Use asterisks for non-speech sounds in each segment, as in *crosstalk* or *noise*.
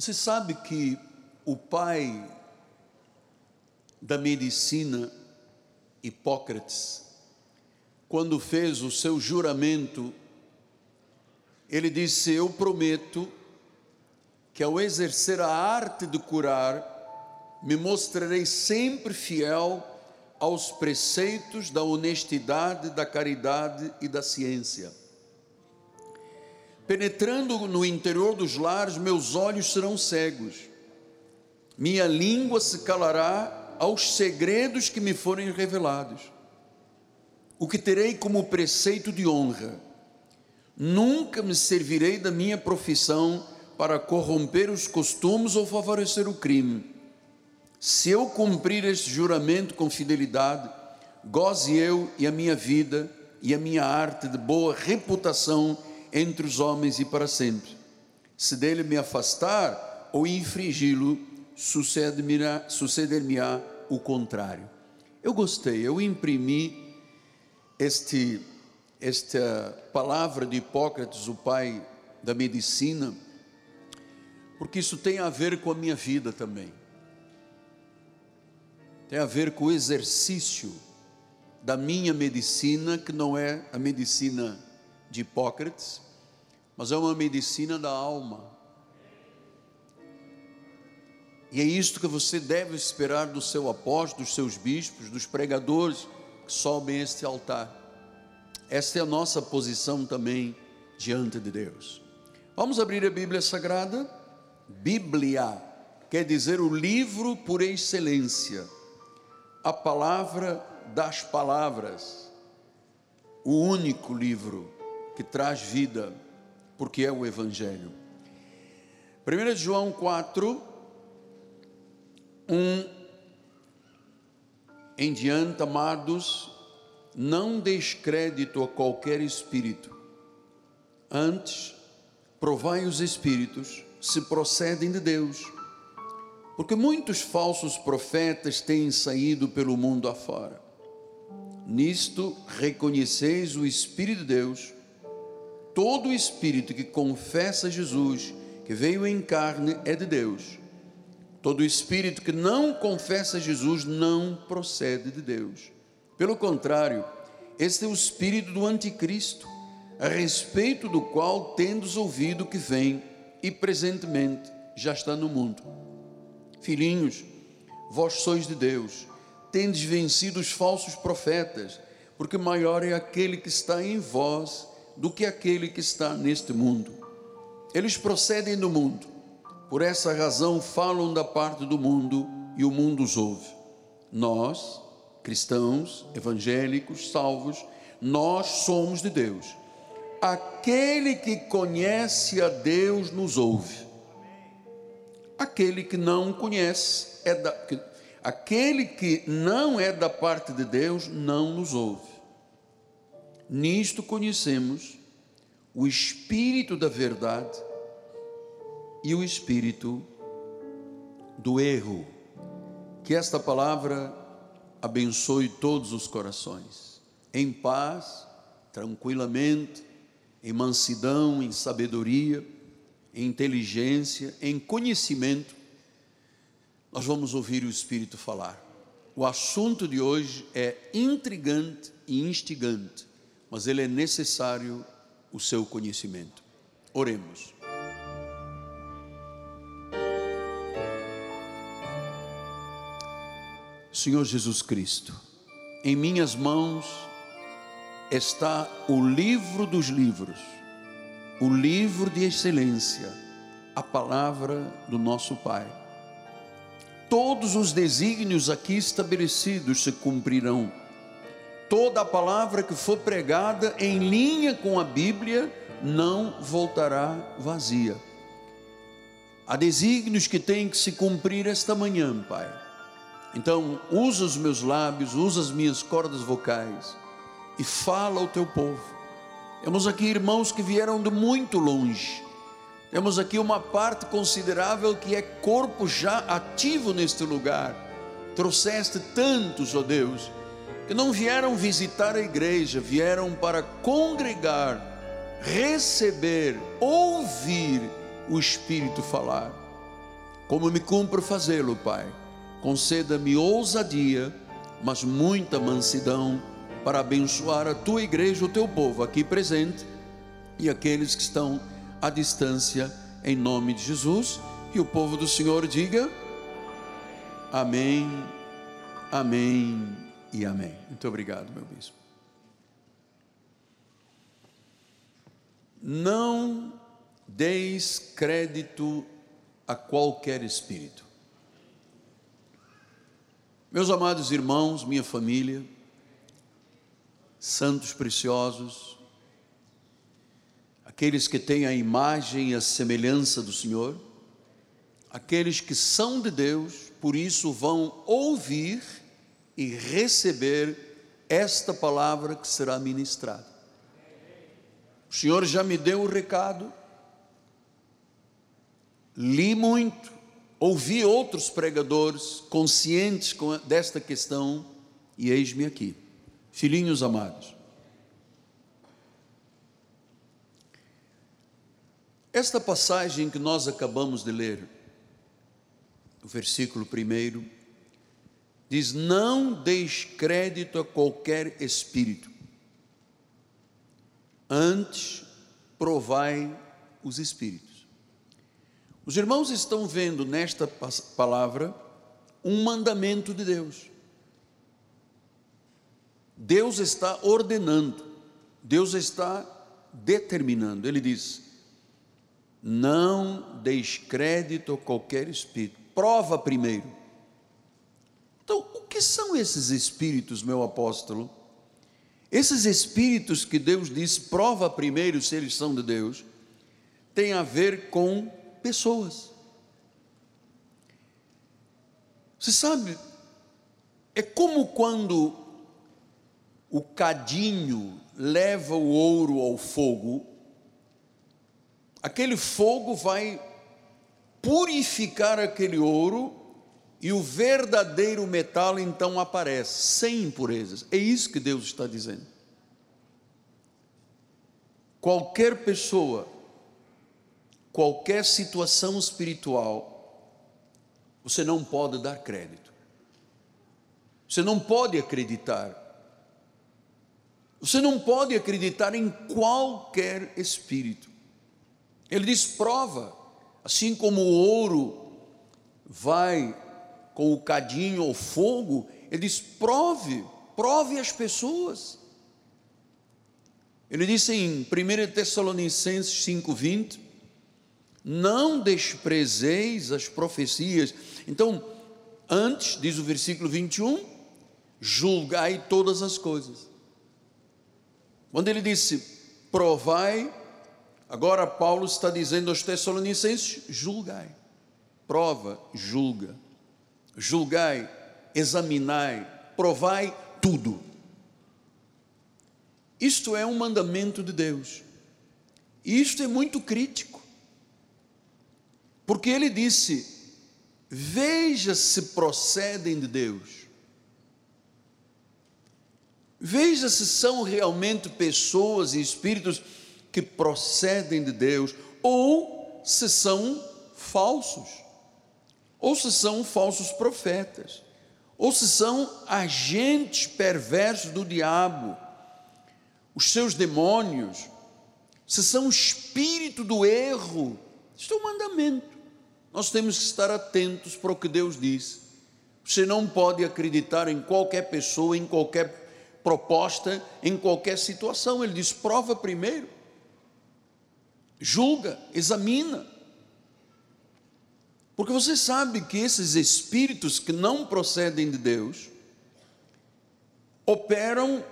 Você sabe que o pai da medicina, Hipócrates, quando fez o seu juramento, ele disse: Eu prometo que ao exercer a arte de curar, me mostrarei sempre fiel aos preceitos da honestidade, da caridade e da ciência. Penetrando no interior dos lares, meus olhos serão cegos, minha língua se calará aos segredos que me forem revelados. O que terei como preceito de honra? Nunca me servirei da minha profissão para corromper os costumes ou favorecer o crime se eu cumprir este juramento com fidelidade, goze eu e a minha vida e a minha arte de boa reputação entre os homens e para sempre. Se dele me afastar ou infringi-lo, suceder-me-á suceder o contrário. Eu gostei, eu imprimi este, esta palavra de Hipócrates, o pai da medicina, porque isso tem a ver com a minha vida também tem a ver com o exercício da minha medicina, que não é a medicina de Hipócrates, mas é uma medicina da alma. E é isto que você deve esperar do seu apóstolo, dos seus bispos, dos pregadores que sobem este altar. Esta é a nossa posição também diante de Deus. Vamos abrir a Bíblia Sagrada? Bíblia quer dizer o livro por excelência a palavra das palavras, o único livro que traz vida, porque é o Evangelho. 1 João 4, 1 em diante, amados, não descrédito a qualquer espírito, antes, provai os espíritos se procedem de Deus porque muitos falsos profetas têm saído pelo mundo afora. Nisto reconheceis o Espírito de Deus. Todo espírito que confessa Jesus, que veio em carne, é de Deus. Todo espírito que não confessa Jesus não procede de Deus. Pelo contrário, este é o espírito do anticristo, a respeito do qual tendes ouvido que vem e presentemente já está no mundo. Filhinhos, vós sois de Deus, tendes vencido os falsos profetas, porque maior é aquele que está em vós do que aquele que está neste mundo. Eles procedem do mundo, por essa razão falam da parte do mundo e o mundo os ouve. Nós, cristãos, evangélicos, salvos, nós somos de Deus. Aquele que conhece a Deus nos ouve aquele que não conhece, é da, que, aquele que não é da parte de Deus não nos ouve. Nisto conhecemos o espírito da verdade e o espírito do erro. Que esta palavra abençoe todos os corações, em paz, tranquilamente, em mansidão, em sabedoria em inteligência, em conhecimento, nós vamos ouvir o Espírito falar. O assunto de hoje é intrigante e instigante, mas ele é necessário o seu conhecimento. Oremos. Senhor Jesus Cristo, em minhas mãos está o livro dos livros o livro de excelência, a palavra do nosso Pai. Todos os desígnios aqui estabelecidos se cumprirão. Toda a palavra que for pregada em linha com a Bíblia não voltará vazia. Há desígnios que têm que se cumprir esta manhã, Pai. Então, usa os meus lábios, usa as minhas cordas vocais e fala ao teu povo temos aqui irmãos que vieram de muito longe. Temos aqui uma parte considerável que é corpo já ativo neste lugar. Trouxeste tantos, ó oh Deus, que não vieram visitar a igreja, vieram para congregar, receber, ouvir o Espírito falar. como me cumpre fazê-lo, Pai. Conceda-me ousadia, mas muita mansidão para abençoar a tua igreja, o teu povo aqui presente e aqueles que estão à distância, em nome de Jesus. E o povo do Senhor diga: Amém, Amém e Amém. Muito obrigado, meu bispo. Não deis crédito a qualquer espírito. Meus amados irmãos, minha família, santos preciosos, aqueles que têm a imagem e a semelhança do Senhor, aqueles que são de Deus, por isso vão ouvir e receber esta palavra que será ministrada. O Senhor já me deu o recado, li muito, ouvi outros pregadores conscientes desta questão e eis-me aqui. Filhinhos amados, esta passagem que nós acabamos de ler, o versículo primeiro, diz: Não deis crédito a qualquer espírito, antes provai os espíritos. Os irmãos estão vendo nesta palavra um mandamento de Deus. Deus está ordenando, Deus está determinando. Ele diz: não deis crédito a qualquer espírito, prova primeiro. Então, o que são esses espíritos, meu apóstolo? Esses espíritos que Deus diz, prova primeiro se eles são de Deus, tem a ver com pessoas. Você sabe, é como quando o cadinho leva o ouro ao fogo, aquele fogo vai purificar aquele ouro e o verdadeiro metal então aparece, sem impurezas. É isso que Deus está dizendo. Qualquer pessoa, qualquer situação espiritual, você não pode dar crédito. Você não pode acreditar você não pode acreditar em qualquer espírito. Ele diz: prova, assim como o ouro vai com o cadinho ao fogo, ele diz: prove, prove as pessoas. Ele disse em 1 Tessalonicenses 5,20: Não desprezeis as profecias. Então, antes, diz o versículo 21, julgai todas as coisas. Quando ele disse, provai, agora Paulo está dizendo aos Tessalonicenses: julgai, prova, julga, julgai, examinai, provai tudo. Isto é um mandamento de Deus, e isto é muito crítico, porque ele disse: veja se procedem de Deus. Veja se são realmente pessoas e espíritos que procedem de Deus, ou se são falsos, ou se são falsos profetas, ou se são agentes perversos do diabo, os seus demônios, se são espírito do erro. Isto é um mandamento. Nós temos que estar atentos para o que Deus diz. Você não pode acreditar em qualquer pessoa, em qualquer proposta em qualquer situação. Ele diz: prova primeiro, julga, examina. Porque você sabe que esses espíritos que não procedem de Deus operam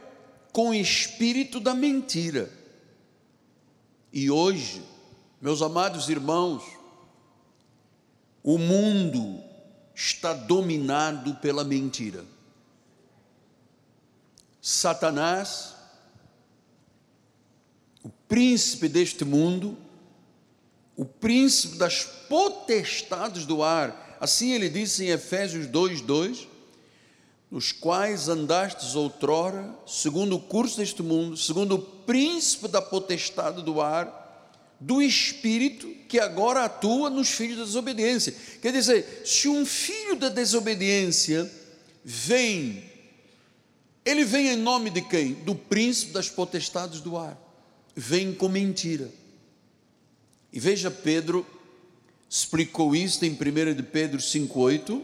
com o espírito da mentira. E hoje, meus amados irmãos, o mundo está dominado pela mentira. Satanás, o príncipe deste mundo, o príncipe das potestades do ar, assim ele disse em Efésios 2:2, nos quais andastes outrora, segundo o curso deste mundo, segundo o príncipe da potestade do ar, do espírito que agora atua nos filhos da desobediência. Quer dizer, se um filho da desobediência vem, ele vem em nome de quem? Do príncipe das potestades do ar. Vem com mentira. E veja, Pedro explicou isso em 1 de Pedro 5,8.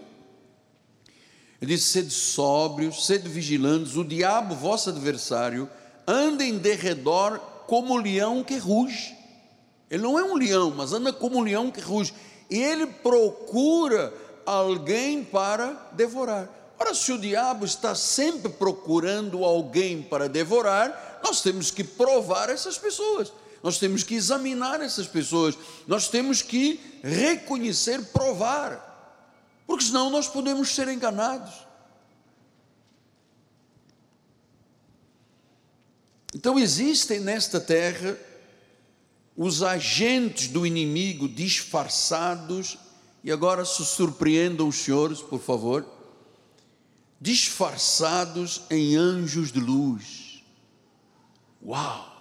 Ele disse: sede sóbrios, sede vigilantes, o diabo, vosso adversário, anda em derredor como leão que ruge. Ele não é um leão, mas anda como um leão que ruge. E ele procura alguém para devorar. Ora, se o diabo está sempre procurando alguém para devorar, nós temos que provar essas pessoas, nós temos que examinar essas pessoas, nós temos que reconhecer, provar, porque senão nós podemos ser enganados. Então existem nesta terra os agentes do inimigo disfarçados, e agora se surpreendam os senhores, por favor, disfarçados em anjos de luz. Uau!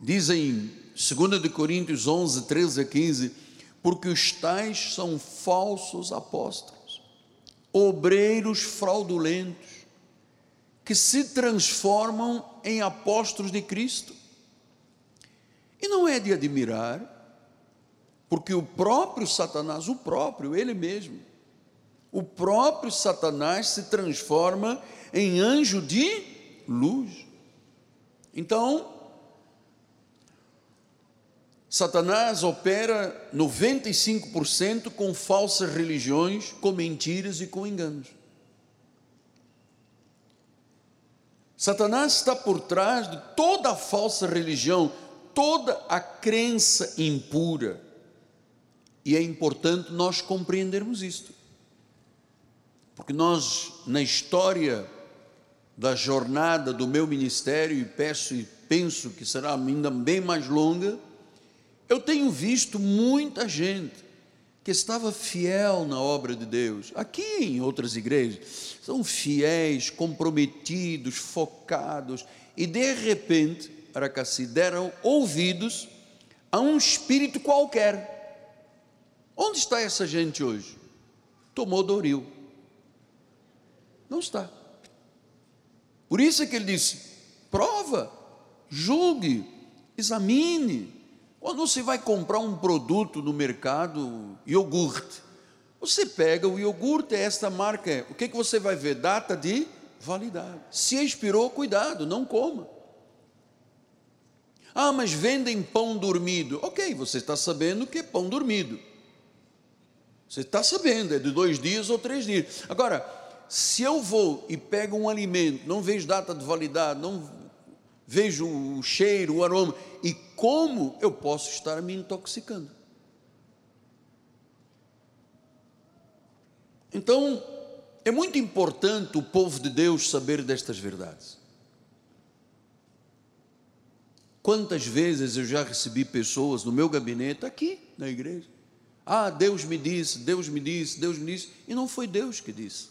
Dizem 2 de Coríntios 11, 13 a 15, porque os tais são falsos apóstolos, obreiros fraudulentos, que se transformam em apóstolos de Cristo. E não é de admirar, porque o próprio Satanás, o próprio, ele mesmo, o próprio Satanás se transforma em anjo de luz. Então, Satanás opera 95% com falsas religiões, com mentiras e com enganos. Satanás está por trás de toda a falsa religião, toda a crença impura. E é importante nós compreendermos isto. Porque nós, na história da jornada do meu ministério, e peço e penso que será ainda bem mais longa, eu tenho visto muita gente que estava fiel na obra de Deus, aqui em outras igrejas, são fiéis, comprometidos, focados, e de repente, se deram ouvidos a um espírito qualquer. Onde está essa gente hoje? Tomou Doril. Não está. Por isso é que ele disse: prova, julgue, examine, quando você vai comprar um produto no mercado, iogurte, você pega o iogurte, é esta marca, o que, que você vai ver? Data de validade. Se expirou, cuidado, não coma. Ah, mas vendem pão dormido. Ok, você está sabendo que é pão dormido. Você está sabendo, é de dois dias ou três dias. Agora, se eu vou e pego um alimento, não vejo data de validade, não vejo o cheiro, o aroma, e como eu posso estar me intoxicando? Então, é muito importante o povo de Deus saber destas verdades. Quantas vezes eu já recebi pessoas no meu gabinete, aqui na igreja, ah, Deus me disse, Deus me disse, Deus me disse, e não foi Deus que disse,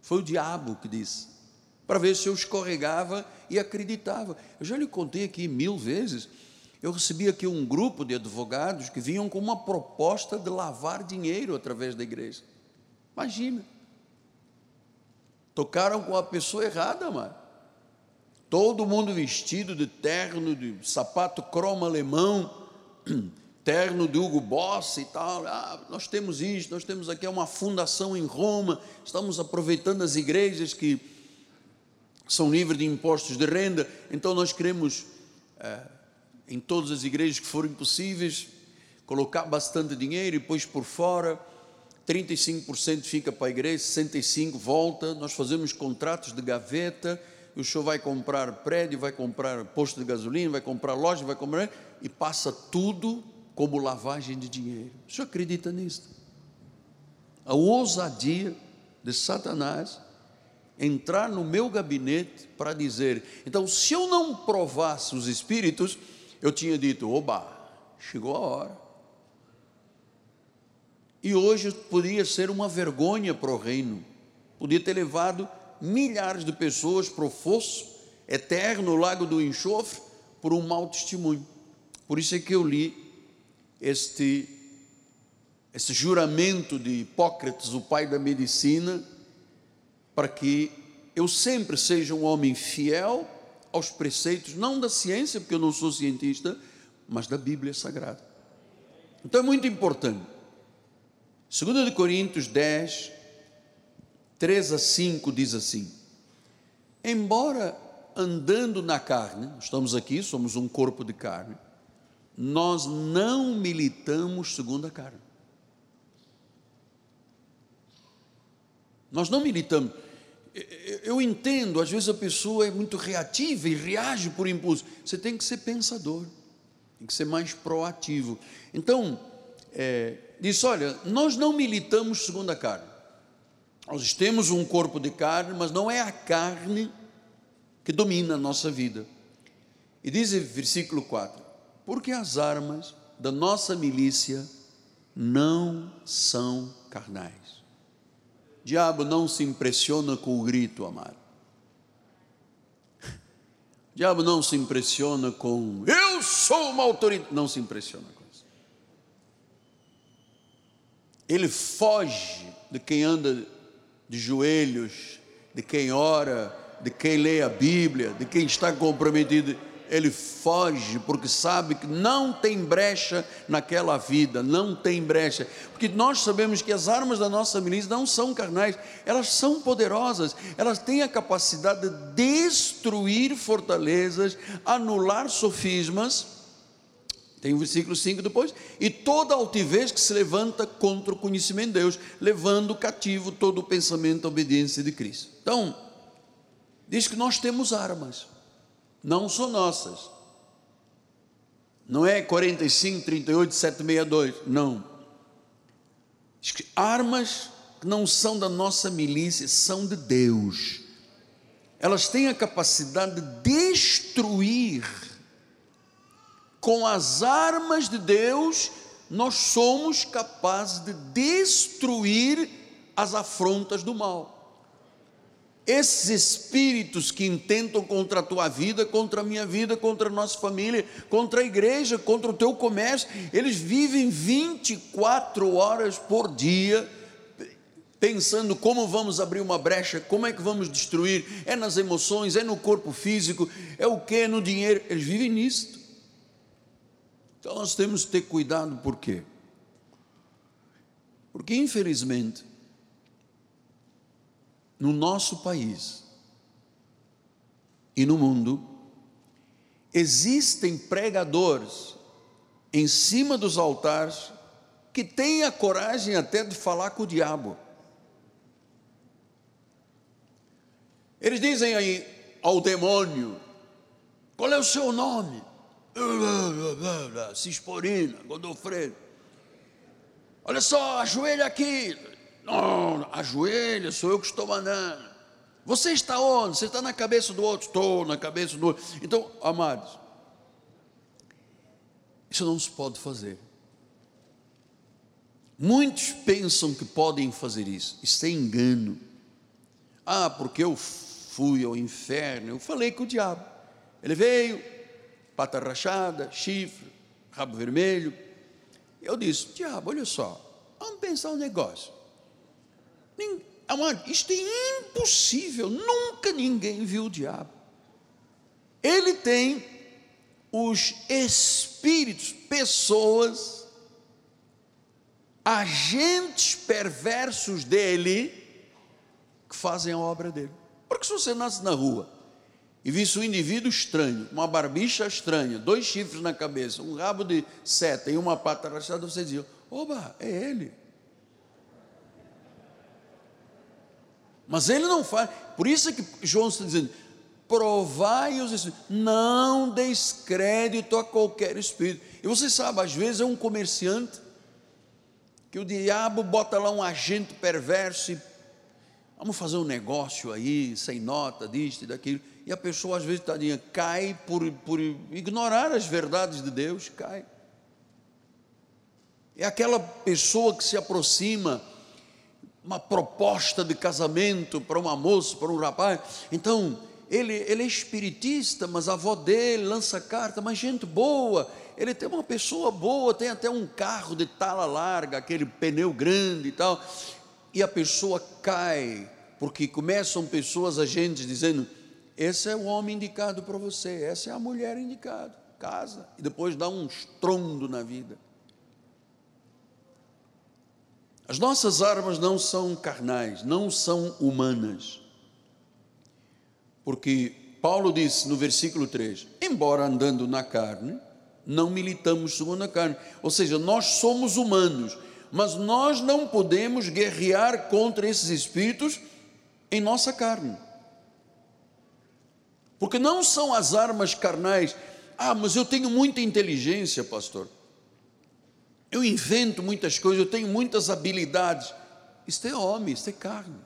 foi o diabo que disse para ver se eu escorregava e acreditava. Eu já lhe contei aqui mil vezes. Eu recebi aqui um grupo de advogados que vinham com uma proposta de lavar dinheiro através da igreja. Imagina. Tocaram com a pessoa errada, mano. Todo mundo vestido de terno, de sapato cromo alemão, *clears throat* terno de Hugo Boss e tal. Ah, nós temos isso, nós temos aqui uma fundação em Roma, estamos aproveitando as igrejas que são livres de impostos de renda, então nós queremos, eh, em todas as igrejas que forem possíveis, colocar bastante dinheiro e depois por fora, 35% fica para a igreja, 65% volta, nós fazemos contratos de gaveta, o senhor vai comprar prédio, vai comprar posto de gasolina, vai comprar loja, vai comprar, e passa tudo como lavagem de dinheiro. O senhor acredita nisso? A ousadia de Satanás entrar no meu gabinete para dizer. Então, se eu não provasse os espíritos, eu tinha dito: oba, chegou a hora. E hoje podia ser uma vergonha para o reino, podia ter levado milhares de pessoas para o fosso eterno, o lago do enxofre, por um mau testemunho. Por isso é que eu li este, este juramento de Hipócrates, o pai da medicina, para que eu sempre seja um homem fiel aos preceitos, não da ciência, porque eu não sou cientista, mas da Bíblia Sagrada. Então é muito importante. 2 de Coríntios 10, 3 a 5 diz assim: Embora andando na carne, estamos aqui, somos um corpo de carne, nós não militamos segundo a carne. Nós não militamos. Eu entendo, às vezes a pessoa é muito reativa e reage por impulso. Você tem que ser pensador, tem que ser mais proativo. Então, é, diz: olha, nós não militamos segundo a carne. Nós temos um corpo de carne, mas não é a carne que domina a nossa vida. E diz o versículo 4: Porque as armas da nossa milícia não são carnais. Diabo não se impressiona com o grito, amado. O *laughs* diabo não se impressiona com eu sou uma autoridade. Não se impressiona com isso. Ele foge de quem anda de joelhos, de quem ora, de quem lê a Bíblia, de quem está comprometido, ele foge porque sabe que não tem brecha naquela vida, não tem brecha. Porque nós sabemos que as armas da nossa milícia não são carnais, elas são poderosas, elas têm a capacidade de destruir fortalezas, anular sofismas. Tem o versículo 5 depois, e toda altivez que se levanta contra o conhecimento de Deus, levando cativo todo o pensamento à obediência de Cristo. Então, diz que nós temos armas, não são nossas. Não é 45, 38, 762, não. Diz que armas que não são da nossa milícia, são de Deus. Elas têm a capacidade de destruir. Com as armas de Deus, nós somos capazes de destruir as afrontas do mal esses espíritos que intentam contra a tua vida, contra a minha vida, contra a nossa família, contra a igreja, contra o teu comércio, eles vivem 24 horas por dia pensando como vamos abrir uma brecha, como é que vamos destruir, é nas emoções, é no corpo físico, é o que, é no dinheiro, eles vivem nisto. Então nós temos que ter cuidado, por quê? Porque infelizmente no nosso país e no mundo, existem pregadores em cima dos altares que têm a coragem até de falar com o diabo. Eles dizem aí ao demônio: qual é o seu nome? *laughs* Cisporina, Godofredo. Olha só, ajoelha aqui. Não, ajoelha, sou eu que estou mandando. Você está onde? Você está na cabeça do outro? Estou na cabeça do outro. Então, amados, isso não se pode fazer. Muitos pensam que podem fazer isso. Isso é engano. Ah, porque eu fui ao inferno. Eu falei com o diabo. Ele veio, pata rachada, chifre, rabo vermelho. Eu disse: Diabo, olha só, vamos pensar um negócio. Amado, isto é impossível. Nunca ninguém viu o diabo. Ele tem os espíritos, pessoas, agentes perversos dele que fazem a obra dele. Porque se você nasce na rua e visse um indivíduo estranho, uma barbicha estranha, dois chifres na cabeça, um rabo de seta e uma pata rachada, você dizia: Oba, é ele. Mas ele não faz. Por isso é que João está dizendo: provai os espíritos, não deis crédito a qualquer espírito. E você sabe, às vezes é um comerciante que o diabo bota lá um agente perverso e vamos fazer um negócio aí, sem nota, disto e daquilo. E a pessoa, às vezes, tadinha, cai por, por ignorar as verdades de Deus, cai. É aquela pessoa que se aproxima uma proposta de casamento para uma moça, para um rapaz. Então, ele, ele é espiritista, mas a avó dele lança carta, mas gente boa. ele tem uma pessoa boa, tem até um carro de tala larga, aquele pneu grande e tal, e a pessoa cai, porque começam pessoas, agentes, dizendo: esse é o homem indicado para você, essa é a mulher indicada, casa, e depois dá um estrondo na vida. As nossas armas não são carnais, não são humanas. Porque Paulo disse no versículo 3: embora andando na carne, não militamos segundo a carne. Ou seja, nós somos humanos, mas nós não podemos guerrear contra esses espíritos em nossa carne. Porque não são as armas carnais. Ah, mas eu tenho muita inteligência, pastor. Eu invento muitas coisas, eu tenho muitas habilidades. Isto é homem, isto é carne.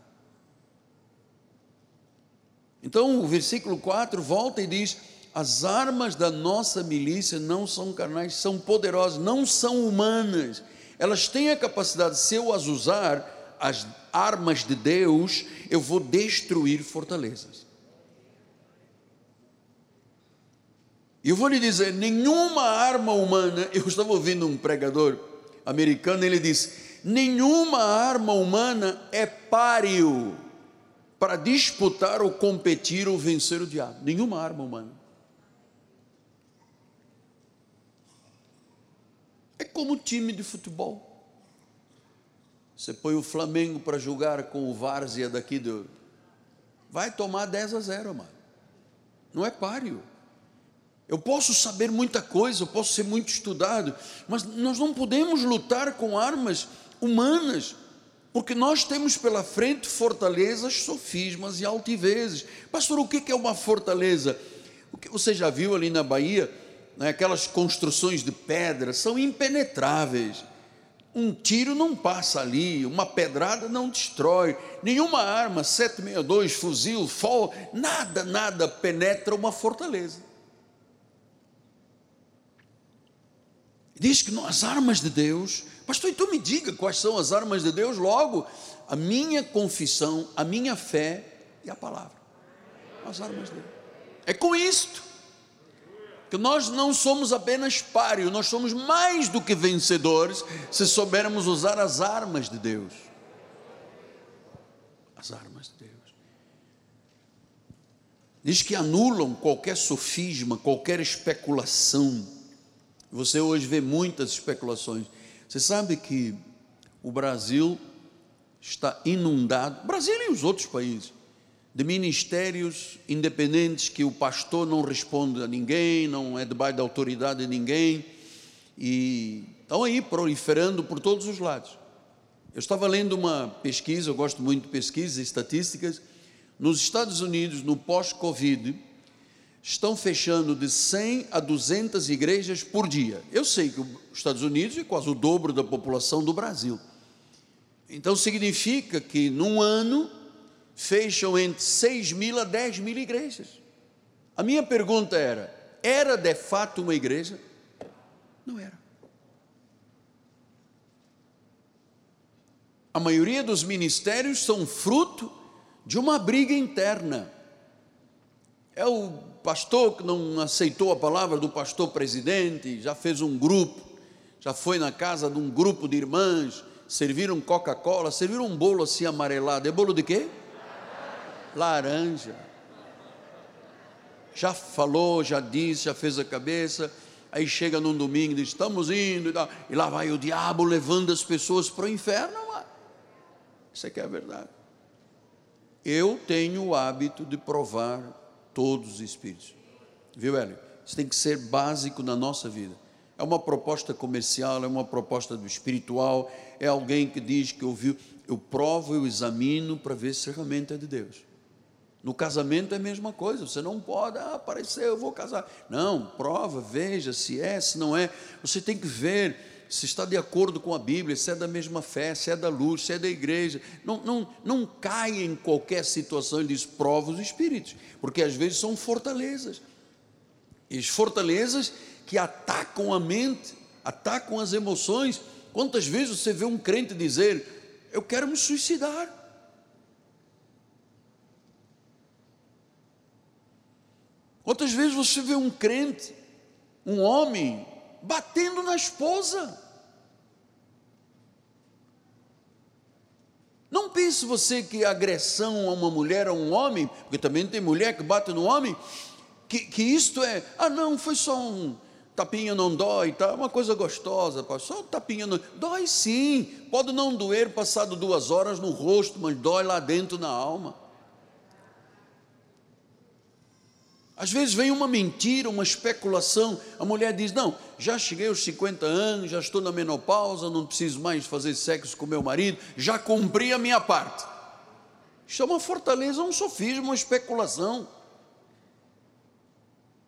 Então o versículo 4 volta e diz: as armas da nossa milícia não são carnais, são poderosas, não são humanas. Elas têm a capacidade, se eu as usar, as armas de Deus, eu vou destruir fortalezas. E eu vou lhe dizer: nenhuma arma humana, *laughs* eu estava ouvindo um pregador americano, ele disse: nenhuma arma humana é páreo para disputar ou competir ou vencer o diabo. Nenhuma arma humana. É como time de futebol. Você põe o Flamengo para jogar com o Várzea daqui do. Vai tomar 10 a 0, mano. Não é páreo. Eu posso saber muita coisa, eu posso ser muito estudado, mas nós não podemos lutar com armas humanas, porque nós temos pela frente fortalezas, sofismas e altivezes. Pastor, o que é uma fortaleza? O que você já viu ali na Bahia? né, aquelas construções de pedra, são impenetráveis. Um tiro não passa ali, uma pedrada não destrói, nenhuma arma, 762, fuzil, fol, nada, nada penetra uma fortaleza. Diz que as armas de Deus, pastor, então me diga quais são as armas de Deus, logo, a minha confissão, a minha fé e a palavra. As armas de Deus. É com isto que nós não somos apenas páreo, nós somos mais do que vencedores se soubermos usar as armas de Deus. As armas de Deus. Diz que anulam qualquer sofisma, qualquer especulação. Você hoje vê muitas especulações. Você sabe que o Brasil está inundado, Brasil e os outros países, de ministérios independentes que o pastor não responde a ninguém, não é debaixo da autoridade de ninguém, e estão aí proliferando por todos os lados. Eu estava lendo uma pesquisa, eu gosto muito de pesquisas e estatísticas, nos Estados Unidos, no pós-Covid, estão fechando de 100 a 200 igrejas por dia. Eu sei que os Estados Unidos é quase o dobro da população do Brasil. Então significa que num ano fecham entre 6 mil a 10 mil igrejas. A minha pergunta era: era de fato uma igreja? Não era. A maioria dos ministérios são fruto de uma briga interna. É o pastor que não aceitou a palavra do pastor presidente, já fez um grupo, já foi na casa de um grupo de irmãs, serviram Coca-Cola, serviram um bolo assim amarelado. É bolo de quê? laranja. Já falou, já disse, já fez a cabeça. Aí chega num domingo e diz: Estamos indo. E lá vai o diabo levando as pessoas para o inferno. Isso aqui é a verdade. Eu tenho o hábito de provar todos os espíritos. Viu, Hélio? Isso tem que ser básico na nossa vida. É uma proposta comercial, é uma proposta do espiritual, é alguém que diz que ouviu. Eu provo, eu examino para ver se realmente é de Deus. No casamento é a mesma coisa, você não pode ah, aparecer, eu vou casar. Não, prova, veja se é, se não é. Você tem que ver se está de acordo com a Bíblia, se é da mesma fé, se é da luz, se é da igreja. Não, não, não caia em qualquer situação e diz prova os espíritos, porque às vezes são fortalezas. E as fortalezas que atacam a mente, atacam as emoções. Quantas vezes você vê um crente dizer: Eu quero me suicidar? Quantas vezes você vê um crente, um homem, batendo na esposa. Não pense você que agressão a uma mulher, a um homem, porque também tem mulher que bate no homem, que, que isto é, ah não, foi só um tapinha não dói, tá? Uma coisa gostosa, só um tapinha não dói sim, pode não doer passado duas horas no rosto, mas dói lá dentro na alma. Às vezes vem uma mentira, uma especulação. A mulher diz: Não, já cheguei aos 50 anos, já estou na menopausa, não preciso mais fazer sexo com meu marido, já cumpri a minha parte. Isso é uma fortaleza, um sofismo, uma especulação.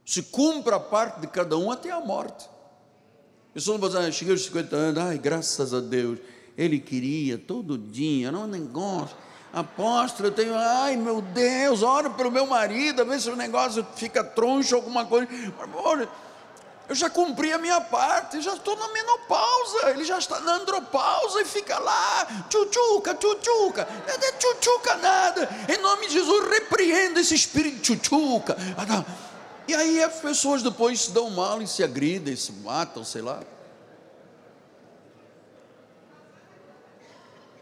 Se cumpra a parte de cada um até a morte. Pessoas vão dizer: Cheguei aos 50 anos, ai, graças a Deus, ele queria todo dia, não é um negócio apóstolo, eu tenho, ai meu Deus, ora pelo meu marido, a ver se o negócio fica troncho, alguma coisa. Olha, eu já cumpri a minha parte, já estou na menopausa, ele já está na andropausa e fica lá, tchutchuca, tchutchuca, não é tchutchuca nada, em nome de Jesus, repreenda esse espírito de tchutchuca. E aí as pessoas depois se dão mal e se agridem, se matam, sei lá.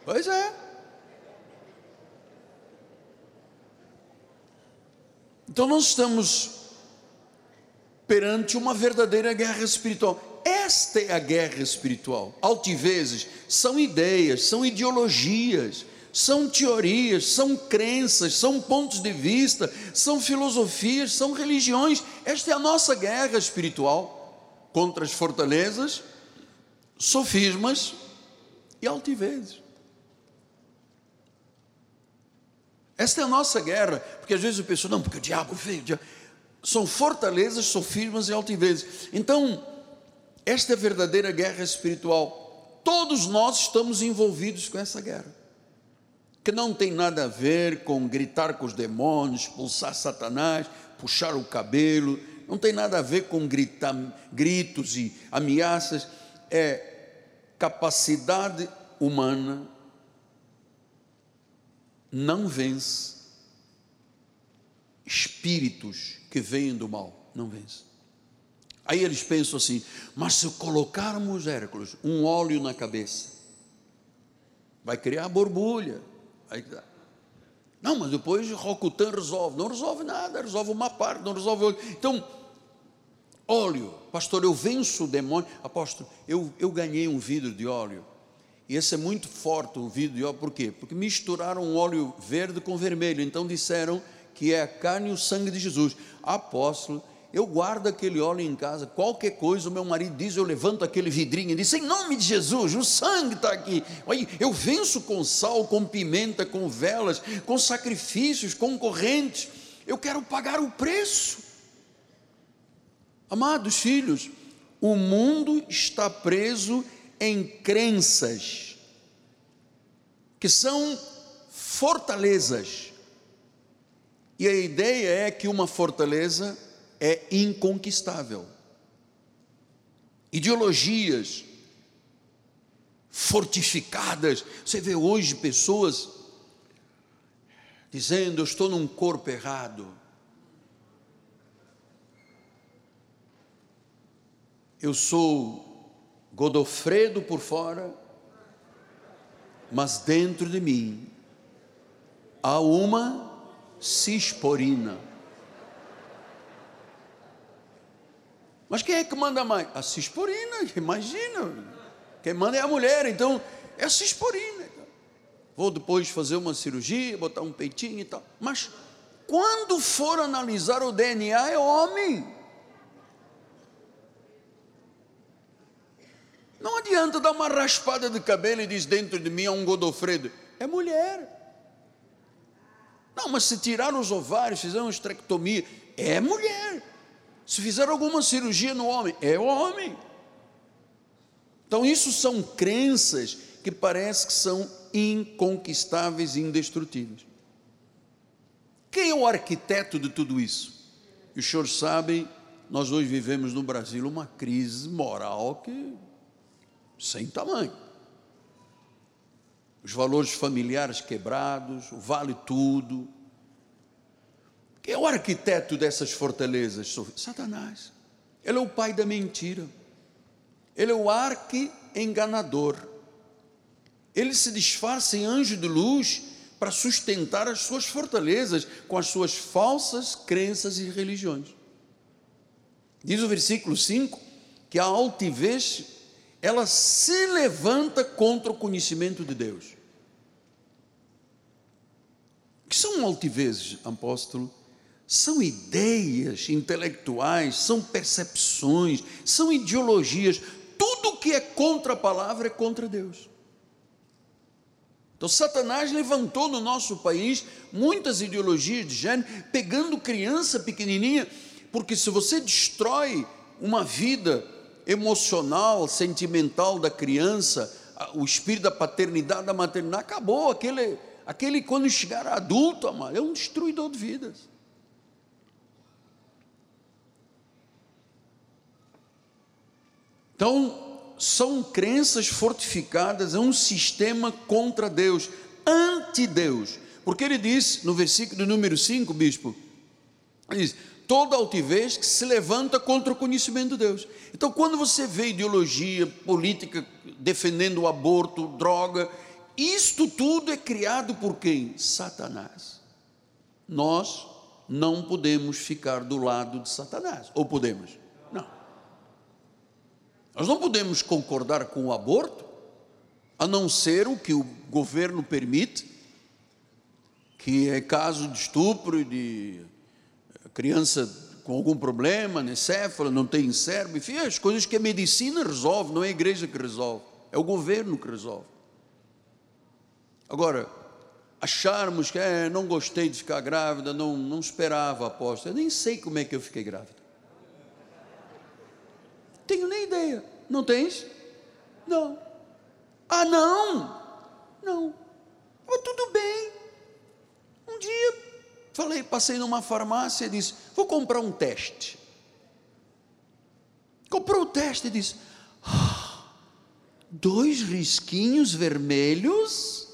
Pois é. Então nós estamos perante uma verdadeira guerra espiritual. Esta é a guerra espiritual. Altivezes são ideias, são ideologias, são teorias, são crenças, são pontos de vista, são filosofias, são religiões. Esta é a nossa guerra espiritual contra as fortalezas, sofismas e altivezes. Esta é a nossa guerra, porque às vezes o pessoal, não, porque o diabo veio. O diabo... São fortalezas, sofismas e altivezes. Então, esta é a verdadeira guerra espiritual. Todos nós estamos envolvidos com essa guerra, que não tem nada a ver com gritar com os demônios, expulsar Satanás, puxar o cabelo, não tem nada a ver com gritar, gritos e ameaças, é capacidade humana não vence espíritos que vêm do mal, não vence. Aí eles pensam assim: mas se colocarmos, Hércules, um óleo na cabeça, vai criar borbulha. Aí, não, mas depois Rocutan resolve. Não resolve nada, resolve uma parte, não resolve outra. Então, óleo, pastor, eu venço o demônio. Apóstolo, eu, eu ganhei um vidro de óleo e esse é muito forte o óleo, por quê? Porque misturaram óleo verde com vermelho, então disseram que é a carne e o sangue de Jesus. Apóstolo, eu guardo aquele óleo em casa, qualquer coisa, o meu marido diz, eu levanto aquele vidrinho e diz, em nome de Jesus, o sangue está aqui. Eu venço com sal, com pimenta, com velas, com sacrifícios, com correntes. Eu quero pagar o preço. Amados filhos, o mundo está preso em crenças, que são fortalezas. E a ideia é que uma fortaleza é inconquistável. Ideologias fortificadas. Você vê hoje pessoas dizendo: Eu estou num corpo errado. Eu sou Godofredo por fora, mas dentro de mim há uma cisporina. Mas quem é que manda mais? A cisporina, imagina. Quem manda é a mulher, então é a cisporina. Vou depois fazer uma cirurgia, botar um peitinho e tal. Mas quando for analisar o DNA, é homem. Não adianta dar uma raspada de cabelo e diz dentro de mim há um Godofredo. É mulher. Não, mas se tirar os ovários, fizer uma estrectomia, é mulher. Se fizer alguma cirurgia no homem, é homem. Então, isso são crenças que parece que são inconquistáveis e indestrutíveis. Quem é o arquiteto de tudo isso? E os senhores sabem, nós hoje vivemos no Brasil uma crise moral que sem tamanho. Os valores familiares quebrados, o vale tudo. Quem é o arquiteto dessas fortalezas? Satanás. Ele é o pai da mentira. Ele é o arque enganador. Ele se disfarça em anjo de luz para sustentar as suas fortalezas com as suas falsas crenças e religiões. Diz o versículo 5 que a altivez ela se levanta contra o conhecimento de Deus. Que são altivezes, apóstolo? São ideias intelectuais, são percepções, são ideologias. Tudo que é contra a palavra é contra Deus. Então, Satanás levantou no nosso país muitas ideologias de gênero, pegando criança pequenininha, porque se você destrói uma vida emocional, sentimental da criança, o espírito da paternidade, da maternidade, acabou. Aquele, aquele quando chegar adulto, é um destruidor de vidas. Então, são crenças fortificadas, é um sistema contra Deus, anti-Deus. Porque ele diz no versículo número 5, bispo, ele diz: toda altivez que se levanta contra o conhecimento de Deus. Então, quando você vê ideologia política defendendo o aborto, droga, isto tudo é criado por quem? Satanás. Nós não podemos ficar do lado de Satanás, ou podemos? Não. Nós não podemos concordar com o aborto, a não ser o que o governo permite, que é caso de estupro e de criança com algum problema, necéfala, não tem cérebro, enfim, as coisas que a medicina resolve, não é a igreja que resolve, é o governo que resolve. Agora, acharmos que é, não gostei de ficar grávida, não, não esperava aposta, eu nem sei como é que eu fiquei grávida. Tenho nem ideia. Não tens? Não. Ah, não? Não. Mas tudo bem. Um dia Falei, passei numa farmácia e disse: Vou comprar um teste. Comprou o teste e disse: ah, Dois risquinhos vermelhos?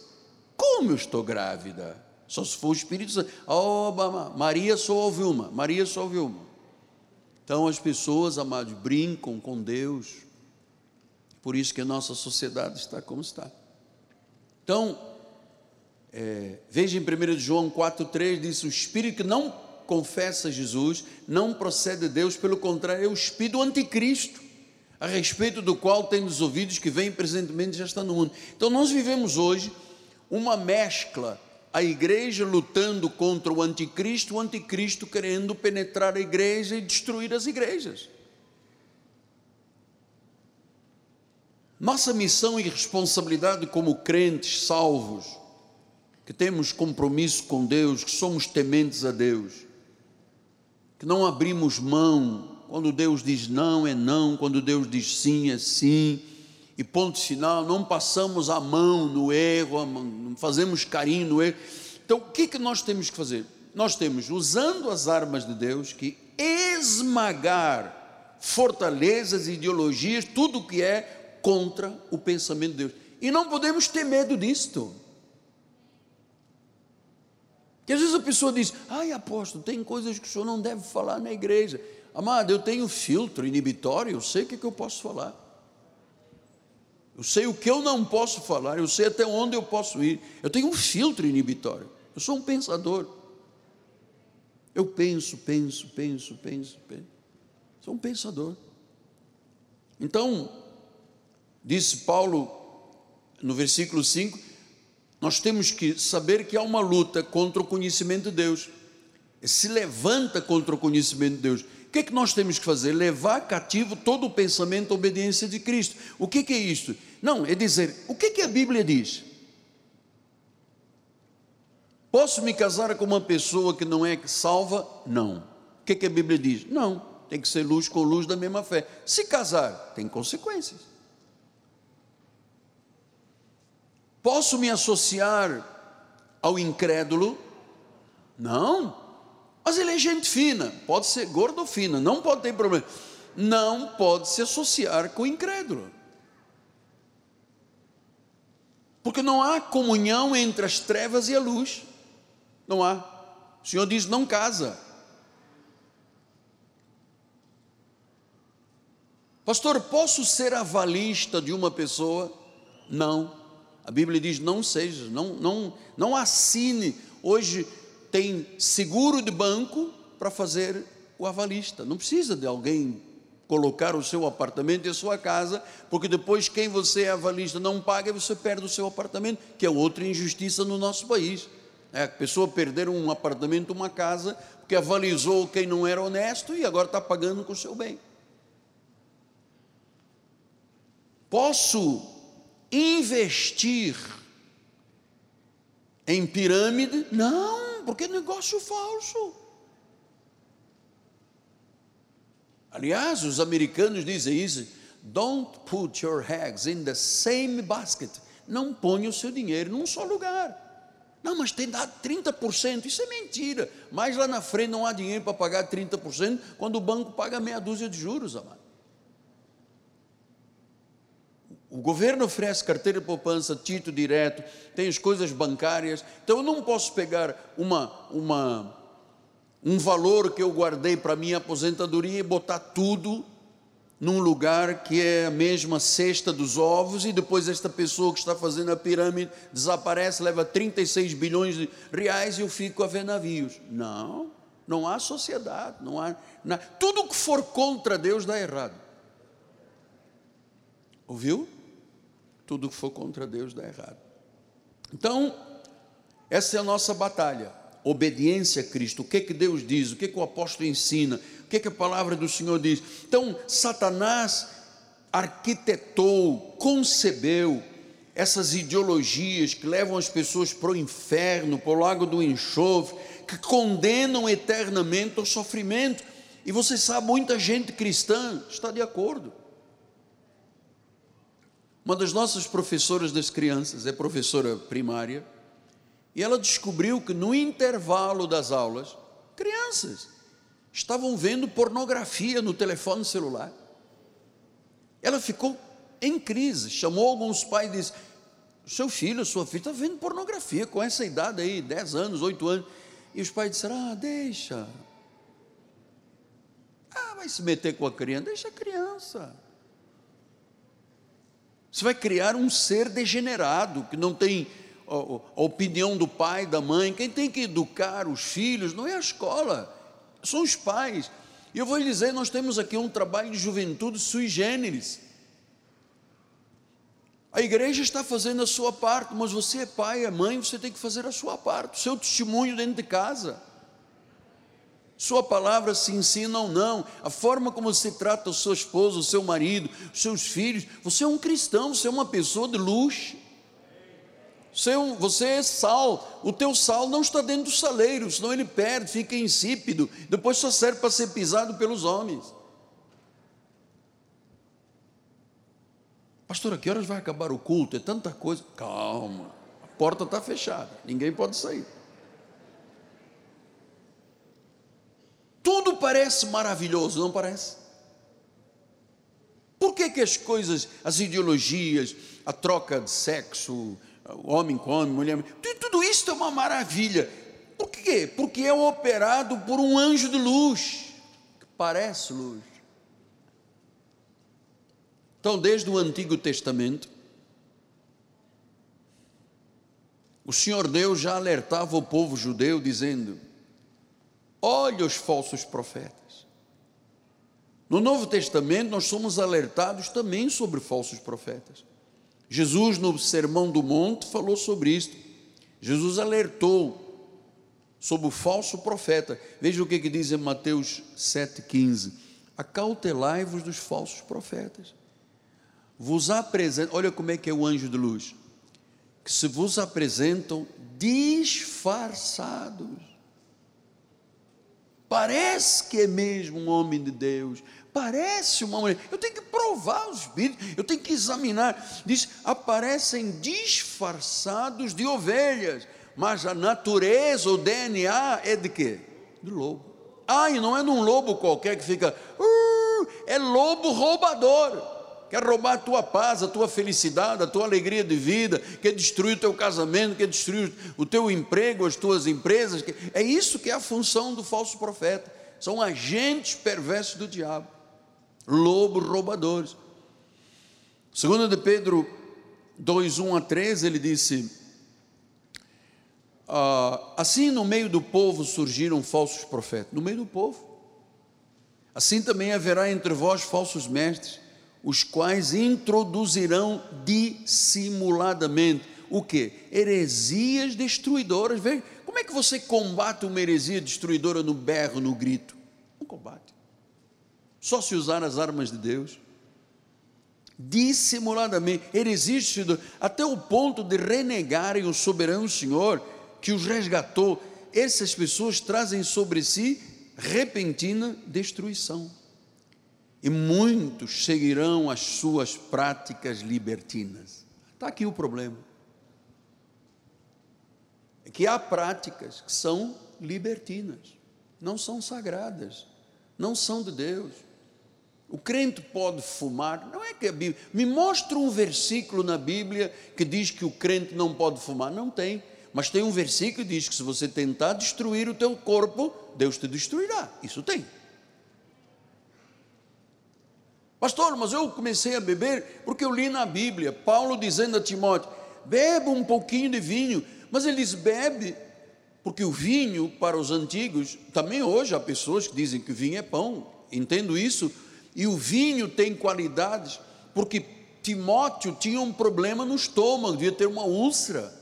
Como eu estou grávida? Só se for o Espírito Santo. Oh, Maria só ouve uma, Maria só ouve uma. Então as pessoas, amados, brincam com Deus. Por isso que a nossa sociedade está como está. Então, é, veja em 1 João 4,3 diz: o espírito que não confessa Jesus não procede de Deus, pelo contrário, é o espírito do anticristo, a respeito do qual tem os ouvidos que vem presentemente já está no mundo. Então nós vivemos hoje uma mescla, a igreja lutando contra o anticristo, o anticristo querendo penetrar a igreja e destruir as igrejas. Nossa missão e responsabilidade como crentes salvos que temos compromisso com Deus, que somos tementes a Deus, que não abrimos mão, quando Deus diz não é não, quando Deus diz sim é sim, e ponto final, não passamos a mão no erro, não fazemos carinho no erro. Então, o que, que nós temos que fazer? Nós temos, usando as armas de Deus, que esmagar fortalezas, ideologias, tudo que é contra o pensamento de Deus. E não podemos ter medo disto. Que às vezes a pessoa diz: ai, apóstolo, tem coisas que o senhor não deve falar na igreja. Amado, eu tenho filtro inibitório, eu sei o que, é que eu posso falar. Eu sei o que eu não posso falar, eu sei até onde eu posso ir. Eu tenho um filtro inibitório. Eu sou um pensador. Eu penso, penso, penso, penso, penso. Sou um pensador. Então, disse Paulo no versículo 5: nós temos que saber que há uma luta contra o conhecimento de Deus. Se levanta contra o conhecimento de Deus. O que é que nós temos que fazer? Levar cativo todo o pensamento à obediência de Cristo. O que, que é isto? Não, é dizer, o que, que a Bíblia diz? Posso me casar com uma pessoa que não é salva? Não. O que, que a Bíblia diz? Não. Tem que ser luz com luz da mesma fé. Se casar, tem consequências. Posso me associar ao incrédulo? Não. Mas ele é gente fina, pode ser gordo ou fina, não pode ter problema. Não pode se associar com o incrédulo. Porque não há comunhão entre as trevas e a luz. Não há. O Senhor diz: não casa. Pastor, posso ser avalista de uma pessoa? Não. A Bíblia diz: não seja, não, não, não assine. Hoje tem seguro de banco para fazer o avalista. Não precisa de alguém colocar o seu apartamento e a sua casa, porque depois quem você é avalista não paga, você perde o seu apartamento, que é outra injustiça no nosso país. É, a pessoa perder um apartamento, uma casa, porque avalizou quem não era honesto e agora está pagando com o seu bem. Posso investir em pirâmide? Não, porque é negócio falso. Aliás, os americanos dizem isso: don't put your eggs in the same basket. Não ponha o seu dinheiro num só lugar. Não, mas tem dado 30%, isso é mentira. Mas lá na frente não há dinheiro para pagar 30%, quando o banco paga meia dúzia de juros, amado. O governo oferece carteira de poupança, título direto, tem as coisas bancárias. Então eu não posso pegar uma, uma, um valor que eu guardei para minha aposentadoria e botar tudo num lugar que é a mesma cesta dos ovos e depois esta pessoa que está fazendo a pirâmide desaparece, leva 36 bilhões de reais e eu fico a ver navios. Não, não há sociedade, não há, tudo que for contra Deus dá errado. Ouviu? Tudo que for contra Deus dá errado. Então, essa é a nossa batalha. Obediência a Cristo. O que é que Deus diz? O que é que o apóstolo ensina? O que é que a palavra do Senhor diz? Então, Satanás arquitetou, concebeu essas ideologias que levam as pessoas para o inferno, para o lago do enxofre, que condenam eternamente ao sofrimento. E você sabe, muita gente cristã está de acordo. Uma das nossas professoras das crianças é professora primária, e ela descobriu que no intervalo das aulas, crianças estavam vendo pornografia no telefone celular. Ela ficou em crise, chamou alguns pais e disse: Seu filho, sua filha está vendo pornografia com essa idade aí, 10 anos, 8 anos. E os pais disseram: Ah, deixa. Ah, vai se meter com a criança, deixa a criança. Você vai criar um ser degenerado, que não tem a opinião do pai, da mãe. Quem tem que educar os filhos não é a escola, são os pais. E eu vou lhe dizer: nós temos aqui um trabalho de juventude sui generis. A igreja está fazendo a sua parte, mas você é pai, é mãe, você tem que fazer a sua parte, o seu testemunho dentro de casa. Sua palavra se ensina ou não, a forma como você trata o seu esposo, o seu marido, os seus filhos. Você é um cristão, você é uma pessoa de luz. Você é, um, você é sal, o teu sal não está dentro do saleiro, senão ele perde, fica insípido, depois só serve para ser pisado pelos homens. Pastor, a que horas vai acabar o culto? É tanta coisa. Calma, a porta está fechada, ninguém pode sair. Tudo parece maravilhoso, não parece? Por que, que as coisas, as ideologias, a troca de sexo, homem com homem, mulher, tudo isso é uma maravilha. Por quê? Porque é operado por um anjo de luz, que parece luz. Então, desde o Antigo Testamento, o Senhor Deus já alertava o povo judeu, dizendo: Olha os falsos profetas. No Novo Testamento, nós somos alertados também sobre falsos profetas. Jesus, no Sermão do Monte, falou sobre isso. Jesus alertou sobre o falso profeta. Veja o que, que diz em Mateus 7,15: Acautelai-vos dos falsos profetas. Vos apresentam, olha como é que é o anjo de luz, que se vos apresentam disfarçados Parece que é mesmo um homem de Deus, parece uma mulher. Eu tenho que provar os espíritos, eu tenho que examinar. Diz: aparecem disfarçados de ovelhas, mas a natureza, o DNA é de quê? De lobo. Ah, e não é de um lobo qualquer que fica, uh, é lobo roubador quer roubar a tua paz, a tua felicidade, a tua alegria de vida, quer destruir o teu casamento, quer destruir o teu emprego, as tuas empresas. É isso que é a função do falso profeta. São agentes perversos do diabo. lobos roubadores. Segundo de Pedro 2, 1 a 3, ele disse: ah, Assim no meio do povo surgiram falsos profetas, no meio do povo. Assim também haverá entre vós falsos mestres, os quais introduzirão dissimuladamente o que? Heresias destruidoras. Veja, como é que você combate uma heresia destruidora no berro, no grito? Não combate. Só se usar as armas de Deus. Dissimuladamente, heresias destruidoras, até o ponto de renegarem o soberano Senhor que os resgatou. Essas pessoas trazem sobre si repentina destruição. E muitos seguirão as suas práticas libertinas. Está aqui o problema. É que há práticas que são libertinas, não são sagradas, não são de Deus. O crente pode fumar, não é que a Bíblia. Me mostra um versículo na Bíblia que diz que o crente não pode fumar. Não tem. Mas tem um versículo que diz que se você tentar destruir o teu corpo, Deus te destruirá. Isso tem. Pastor, mas eu comecei a beber porque eu li na Bíblia, Paulo dizendo a Timóteo: beba um pouquinho de vinho, mas ele diz: bebe, porque o vinho, para os antigos, também hoje há pessoas que dizem que o vinho é pão, entendo isso, e o vinho tem qualidades, porque Timóteo tinha um problema no estômago, devia ter uma úlcera.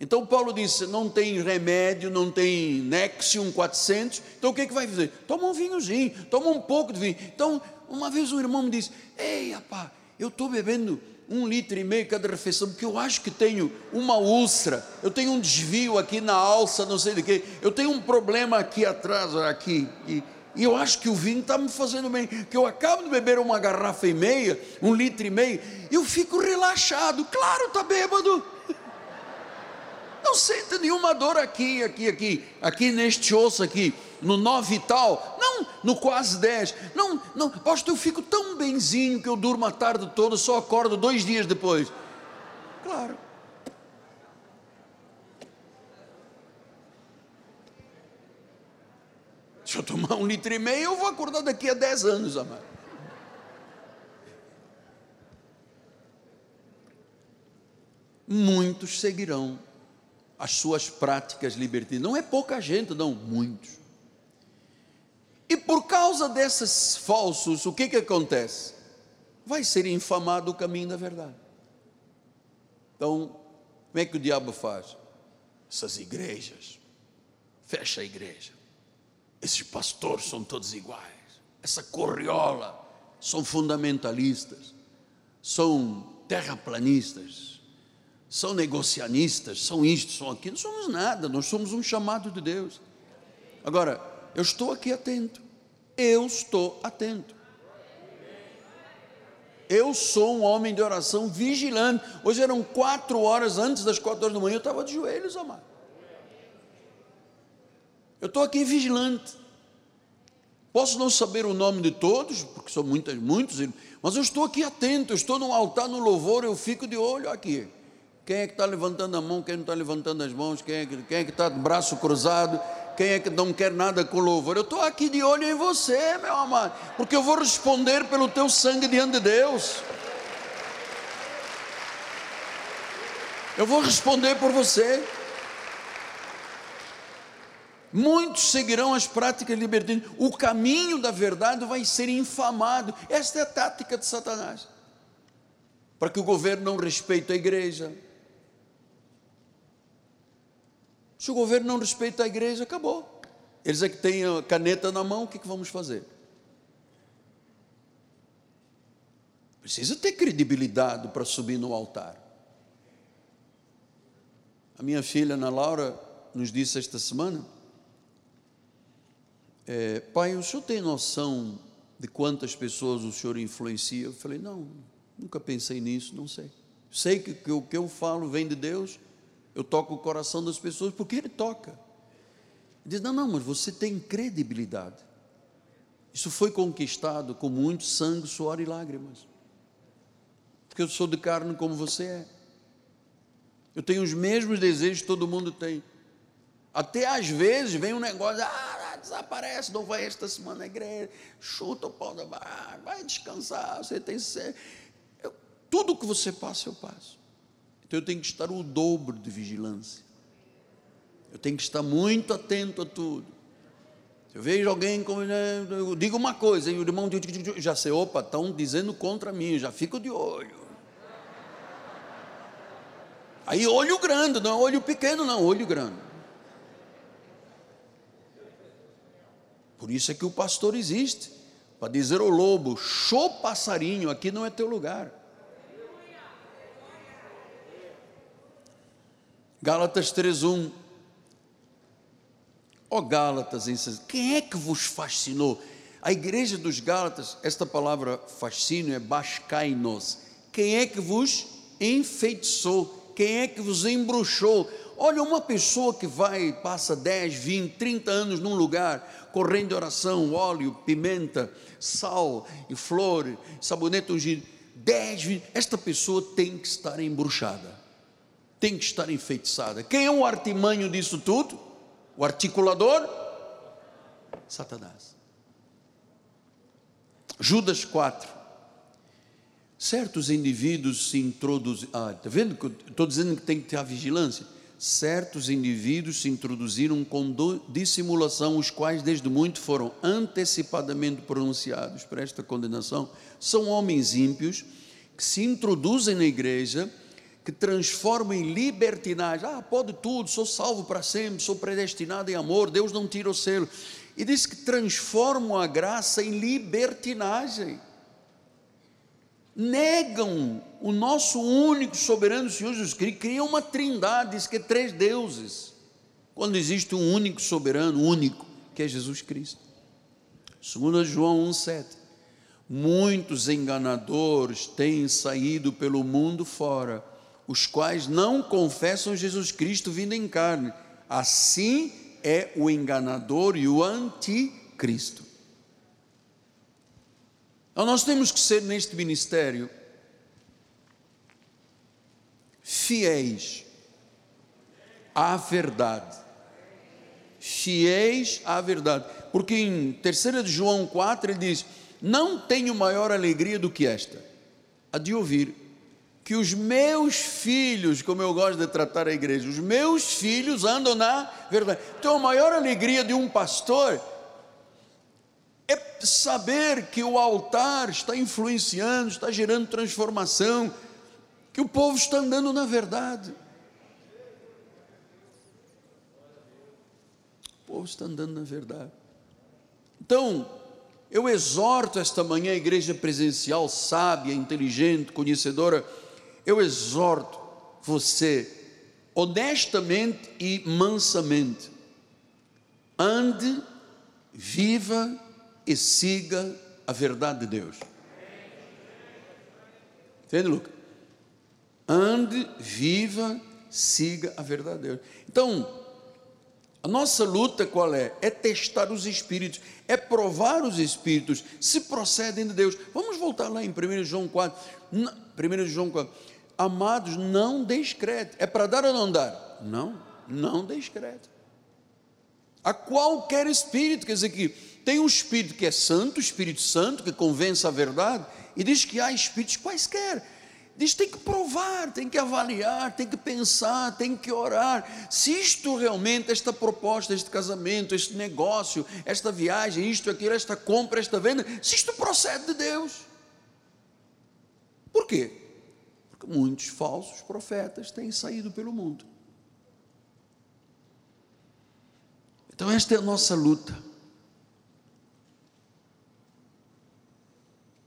Então Paulo disse: não tem remédio, não tem Nexium 400, então o que, é que vai fazer? Toma um vinhozinho, toma um pouco de vinho. Então, uma vez um irmão me disse: Ei, rapaz, eu estou bebendo um litro e meio cada refeição, porque eu acho que tenho uma úlcera, eu tenho um desvio aqui na alça, não sei de quê, eu tenho um problema aqui atrás, aqui, e, e eu acho que o vinho está me fazendo bem, que eu acabo de beber uma garrafa e meia, um litro e meio, eu fico relaxado, claro, está bêbado. Não sente nenhuma dor aqui, aqui, aqui, aqui neste osso aqui, no nove e tal, não, no quase dez, não, não, pastor, eu fico tão benzinho que eu durmo a tarde toda, só acordo dois dias depois. Claro. Se eu tomar um litro e meio, eu vou acordar daqui a dez anos, amado. Muitos seguirão as suas práticas libertinas. Não é pouca gente, não, muitos. E por causa desses falsos, o que que acontece? Vai ser infamado o caminho da verdade. Então, como é que o diabo faz? Essas igrejas, fecha a igreja. Esses pastores são todos iguais. Essa corriola são fundamentalistas, são terraplanistas, são negocianistas, são isto, são aquilo, não somos nada, nós somos um chamado de Deus. Agora, eu estou aqui atento, eu estou atento. Eu sou um homem de oração vigilante. Hoje eram quatro horas antes das quatro horas da manhã, eu estava de joelhos, amado. Eu estou aqui vigilante. Posso não saber o nome de todos, porque são muitas, muitos, mas eu estou aqui atento, eu estou no altar, no louvor, eu fico de olho aqui. Quem é que está levantando a mão? Quem não está levantando as mãos? Quem é que, é está de braço cruzado? Quem é que não quer nada com louvor? Eu estou aqui de olho em você, meu amado, porque eu vou responder pelo teu sangue diante de Deus. Eu vou responder por você. Muitos seguirão as práticas libertinas. O caminho da verdade vai ser infamado. Esta é a tática de Satanás. Para que o governo não respeite a igreja, Se o governo não respeita a igreja, acabou. Eles é que têm a caneta na mão, o que, que vamos fazer? Precisa ter credibilidade para subir no altar. A minha filha Ana Laura nos disse esta semana: é, Pai, o senhor tem noção de quantas pessoas o senhor influencia? Eu falei: Não, nunca pensei nisso, não sei. Sei que, que o que eu falo vem de Deus eu toco o coração das pessoas porque ele toca. Ele diz: não, não, mas você tem credibilidade. Isso foi conquistado com muito sangue, suor e lágrimas. Porque eu sou de carne como você é. Eu tenho os mesmos desejos que todo mundo tem. Até às vezes vem um negócio, ah, desaparece, não vai esta semana à igreja, chuta o pau da barra, vai descansar, você tem. Eu, tudo que você passa, eu passo. Então eu tenho que estar o dobro de vigilância. Eu tenho que estar muito atento a tudo. Se eu vejo alguém, né, eu digo uma coisa, e o irmão já sei, opa, estão dizendo contra mim, já fico de olho. Aí olho grande, não é olho pequeno, não, olho grande. Por isso é que o pastor existe, para dizer ao lobo, show passarinho, aqui não é teu lugar. Gálatas 3:1 Ó oh, Gálatas, quem é que vos fascinou? A igreja dos Gálatas, esta palavra fascínio é bascainos. Quem é que vos enfeitiçou? Quem é que vos embruxou? Olha, uma pessoa que vai, passa 10, 20, 30 anos num lugar, correndo oração, óleo, pimenta, sal e flor, sabonete ungido, 10, 20, esta pessoa tem que estar embruxada, tem que estar enfeitiçada. Quem é o artimanho disso tudo? O articulador? Satanás. Judas 4. Certos indivíduos se introduzem. Ah, está vendo que estou dizendo que tem que ter a vigilância? Certos indivíduos se introduziram com dissimulação, os quais desde muito foram antecipadamente pronunciados para esta condenação. São homens ímpios que se introduzem na igreja que transforma em libertinagem. Ah, pode tudo, sou salvo para sempre, sou predestinado em amor, Deus não tira o selo. E diz que transformam a graça em libertinagem. Negam o nosso único soberano Senhor Jesus Cristo, criam uma trindade, diz que é três deuses, quando existe um único soberano, único, que é Jesus Cristo. Segundo João 1,7 Muitos enganadores têm saído pelo mundo fora, os quais não confessam Jesus Cristo vindo em carne. Assim é o enganador e o anticristo. Então nós temos que ser neste ministério fiéis à verdade. Fiéis à verdade. Porque em 3 de João 4 ele diz: Não tenho maior alegria do que esta, a de ouvir que os meus filhos, como eu gosto de tratar a igreja, os meus filhos andam na verdade. Então, a maior alegria de um pastor é saber que o altar está influenciando, está gerando transformação, que o povo está andando na verdade. O povo está andando na verdade. Então, eu exorto esta manhã a igreja presencial, sábia, inteligente, conhecedora, eu exorto você, honestamente e mansamente, ande, viva e siga a verdade de Deus. Entende, Lucas? Ande, viva, siga a verdade de Deus. Então, a nossa luta qual é? É testar os espíritos, é provar os espíritos se procedem de Deus. Vamos voltar lá em 1 João 4. 1 João 4 amados, não descrete. É para dar ou não dar? Não, não descrete. A qualquer espírito, quer dizer que tem um espírito que é santo, Espírito Santo, que convence a verdade, e diz que há espíritos quaisquer. Diz tem que provar, tem que avaliar, tem que pensar, tem que orar. Se isto realmente, esta proposta, este casamento, este negócio, esta viagem, isto, aquilo, esta compra, esta venda, se isto procede de Deus. Por quê? Porque muitos falsos profetas têm saído pelo mundo. Então, esta é a nossa luta.